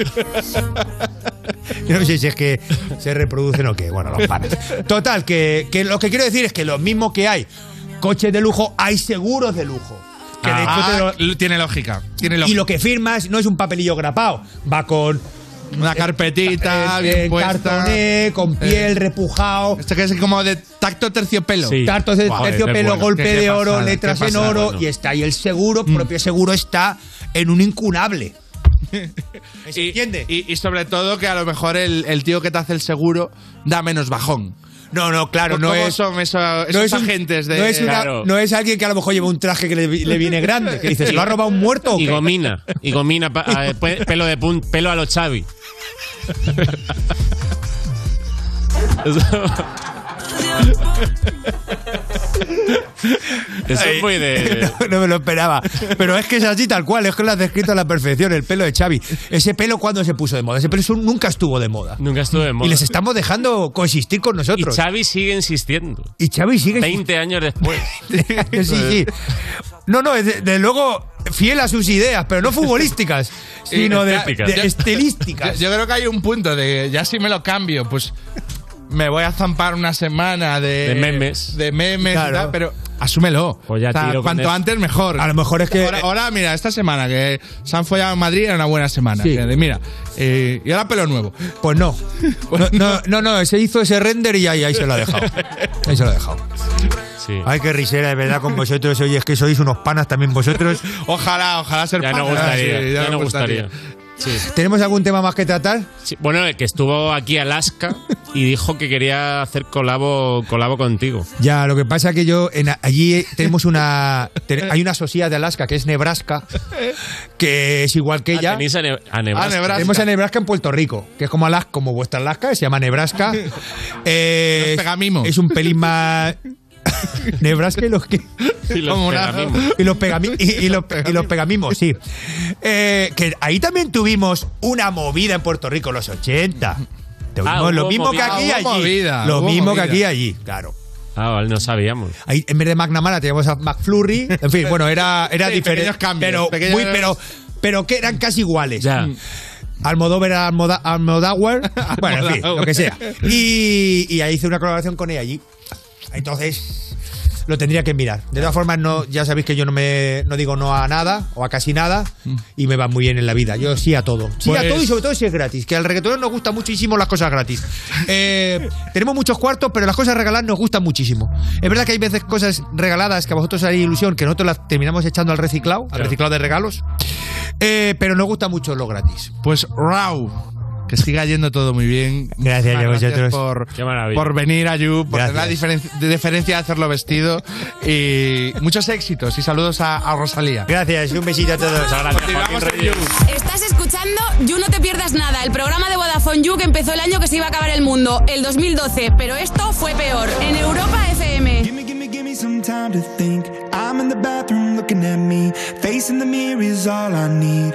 Yo no sé si es que se reproducen o qué. Bueno, los panas. Total, que, que lo que quiero decir es que lo mismo que hay coches de lujo, hay seguros de lujo. Que de hecho te lo- Ah, tiene lógica. Tiene y lo que firmas no es un papelillo grapado, va con Una carpetita, eh, bien eh, puesta. cartoné, con piel, repujado. Esto que es como de tacto terciopelo. Sí. De terciopelo, bueno. golpe Qué- qué de oro, pasada, letras en oro bueno. y está. Y el seguro, propio seguro, está en un incunable. ¿Se Y, entiende? y- y sobre todo que a lo mejor el, el tío que te hace el seguro da menos bajón. No, no, claro, no ¿Cómo es. son esos, esos no es un- agentes de. no, es una- no es alguien que a lo mejor lleva un traje que le, le viene grande. Que dice, ¿se lo ha robado un muerto o Y gomina. Y gomina. pa- a- pe- pelo de pun- pelo a los Xavi. Eso Ay, es muy de. No, no me lo esperaba. Pero es que es así tal cual, es que lo has descrito a la perfección, el pelo de Xavi. Ese pelo cuando se puso de moda, ese pelo nunca estuvo de moda. Nunca estuvo de moda. Y les estamos dejando coexistir con Y nosotros. Xavi sigue insistiendo. Y Xavi sigue 20 años después. sí, sí. No, no, de, de luego fiel a sus ideas, pero no futbolísticas, sino de, estilísticas. Yo, yo creo que hay un punto de ya si me lo cambio, pues me voy a zampar una semana de, De memes. de memes y Claro. tal, pero asúmelo. Pues ya O sea, tiro con cuanto antes mejor. A lo mejor es que- Ahora, ahora, mira, esta semana que se han follado en Madrid era una buena semana. Sí. Mira, eh, y ahora pelo nuevo. Pues no. No, no, no, no, se hizo ese render y ahí, ahí se lo ha dejado. Ahí se lo ha dejado. Sí. Ay, qué risera, de verdad, con vosotros. Oye, es que sois unos panas también vosotros. Ojalá, ojalá ser Ya no pana. gustaría. Sí, ya me no gustaría. Sí. ¿Tenemos algún tema más que tratar? Sí, Bueno, el que estuvo aquí Alaska y dijo que quería hacer colabo, colabo contigo. Ya, lo que pasa que yo, en, allí tenemos una. hay una sociedad de Alaska que es Nebraska, que es igual que Ah, ella. tenéis a, Ne- a Nebraska. Nebraska. Tenemos a Nebraska en Puerto Rico, que es como Alaska, como vuestra Alaska, se llama Nebraska. Eh, pegamimos. Es un pelín más. Nebraska y los que. Y los pegamimos. Y los, pegami- y, y los, y los pegamimos, sí. Eh, que ahí también tuvimos una movida en Puerto Rico en los 80. Tuvimos Ah, lo mismo que aquí Ah, allí. movida, lo mismo que aquí y allí, claro. Ah, vale, no sabíamos. Ahí, en vez de McNamara teníamos a McFlurry. En fin, bueno, era, era Sí, diferente. cambios, pero, muy- pero, pero que eran casi iguales. Ya. Almodóvar era Almoda- Almodóvar. bueno, en fin, lo que sea. Y, y ahí hice una colaboración con ella allí. Entonces, lo tendría que mirar. De todas formas, no, ya sabéis que yo no me no digo no a nada o a casi nada y me va muy bien en la vida. Yo sí a todo. Sí a Pues- todo y sobre todo si es gratis. Que al reggaetonero nos gusta muchísimo las cosas gratis. Eh, tenemos muchos cuartos, pero las cosas regaladas nos gustan muchísimo. Es verdad que hay veces cosas regaladas que a vosotros haréis ilusión, que nosotros las terminamos echando al reciclado, al reciclado de regalos. Eh, pero nos gusta mucho lo gratis. Pues Rau. Que siga yendo todo muy bien. Gracias a vosotros. por, Qué maravilla. por venir a You, por Gracias. tener la diferencia de hacerlo vestido. Y muchos éxitos y saludos a, a Rosalía. Gracias, un besito a todos. Muchas gracias. Estás escuchando You No Te Pierdas Nada, el programa de Vodafone You que empezó el año que se iba a acabar el mundo, el 2012, pero esto fue peor, en Europa FM. Gimme, gimme, gimme some time to think. I'm in the bathroom looking at me. Facing the mirror is all I need.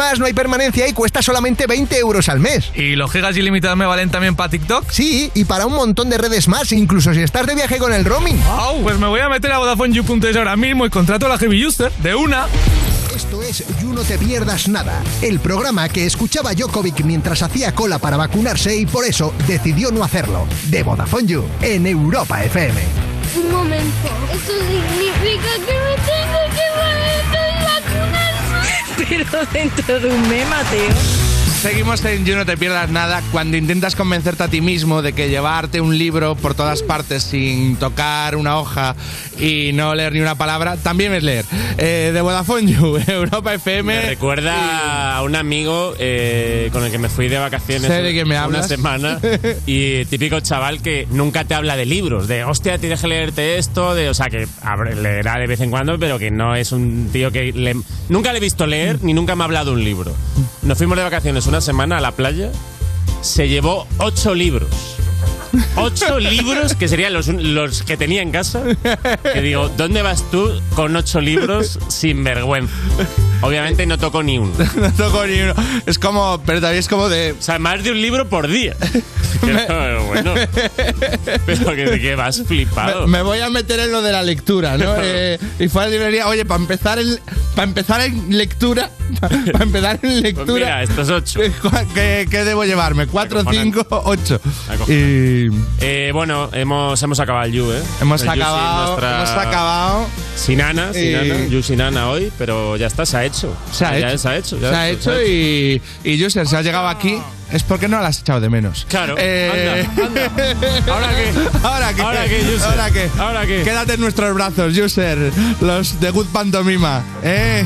no hay permanencia y cuesta solamente 20 euros al mes. ¿Y los gigas ilimitados me valen también para TikTok? Sí, y para un montón de redes más, incluso si estás de viaje con el roaming. Wow, pues me voy a meter a VodafoneYou.es ahora mismo y contrato la Heavy User de una. Esto es You No Te Pierdas Nada, el programa que escuchaba Jokovic mientras hacía cola para vacunarse y por eso decidió no hacerlo. De Vodafone You, en Europa FM. Un momento, ¿eso significa que me tengo que vacunarse? Pero dentro de un mes, Mateo. Seguimos en You No Te Pierdas Nada cuando intentas convencerte a ti mismo de que llevarte un libro por todas partes sin tocar una hoja y no leer ni una palabra también es leer. Eh, de Vodafone You, Europa FM. Me recuerda a un amigo eh, con el que me fui de vacaciones Sé de quién me una hablas. semana y típico chaval que nunca te habla de libros, de hostia, tienes que leerte esto, de, o sea, que leerá de vez en cuando, pero que no es un tío que le- nunca le he visto leer ni nunca me ha hablado un libro. Nos fuimos de vacaciones una semana a la playa, se llevó ocho libros. Ocho libros que serían los, los que tenía en casa. Que digo, ¿dónde vas tú con ocho libros sin vergüenza? Obviamente no toco ni uno. no toco ni uno. Es como, pero también es como de. O sea, más de un libro por día. Pero bueno. Pero que, vas flipado. Me, me voy a meter en lo de la lectura, ¿no? Eh, y fue a la librería, oye, para empezar en, para empezar en lectura, para empezar en lectura. Pues mira, estos ocho. ¿Qué, qué debo llevarme? ¿Cuatro, cinco, ocho? Y Eh, bueno, hemos, hemos acabado el You, ¿eh? hemos El acabado, nuestra- hemos acabado. Sin Ana, sin Y- Ana, You sin Ana hoy, pero ya está, se ha hecho. Se ha Ya hecho. Se ha hecho. ya Se ha hecho y, y User, si has llegado aquí es porque no la has echado de menos. Claro. Eh, Anda, anda. ¿Ahora qué? ¿Ahora qué? ¿Ahora qué, User? ¿Ahora qué? ¿Ahora qué? Quédate en nuestros brazos, User. Los de Good Pantomima. ¿eh?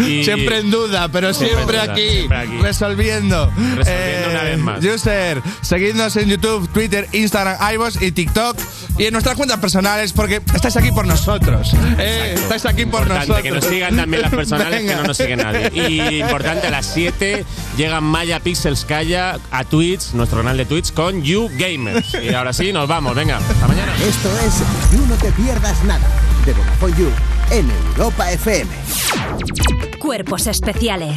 Y- Siempre en duda, pero Siempre siempre, en duda, aquí, siempre aquí. Resolviendo. Eh, Resolviendo una vez más. User, seguidnos en YouTube, Twitter, Instagram, iVoox y TikTok. Y en nuestras cuentas personales, porque estáis aquí por nosotros. Estáis aquí por Importante nosotros. que nos sigan también las personales Venga. que no nos sigue nadie. Y importante, a las 7 llega Maya Pixels A Twitch, nuestro canal de Twitch, con You Gamers. Y ahora sí, nos vamos, venga, hasta mañana. Esto es You No Te Pierdas Nada, de Vodafone You, en Europa FM. Cuerpos especiales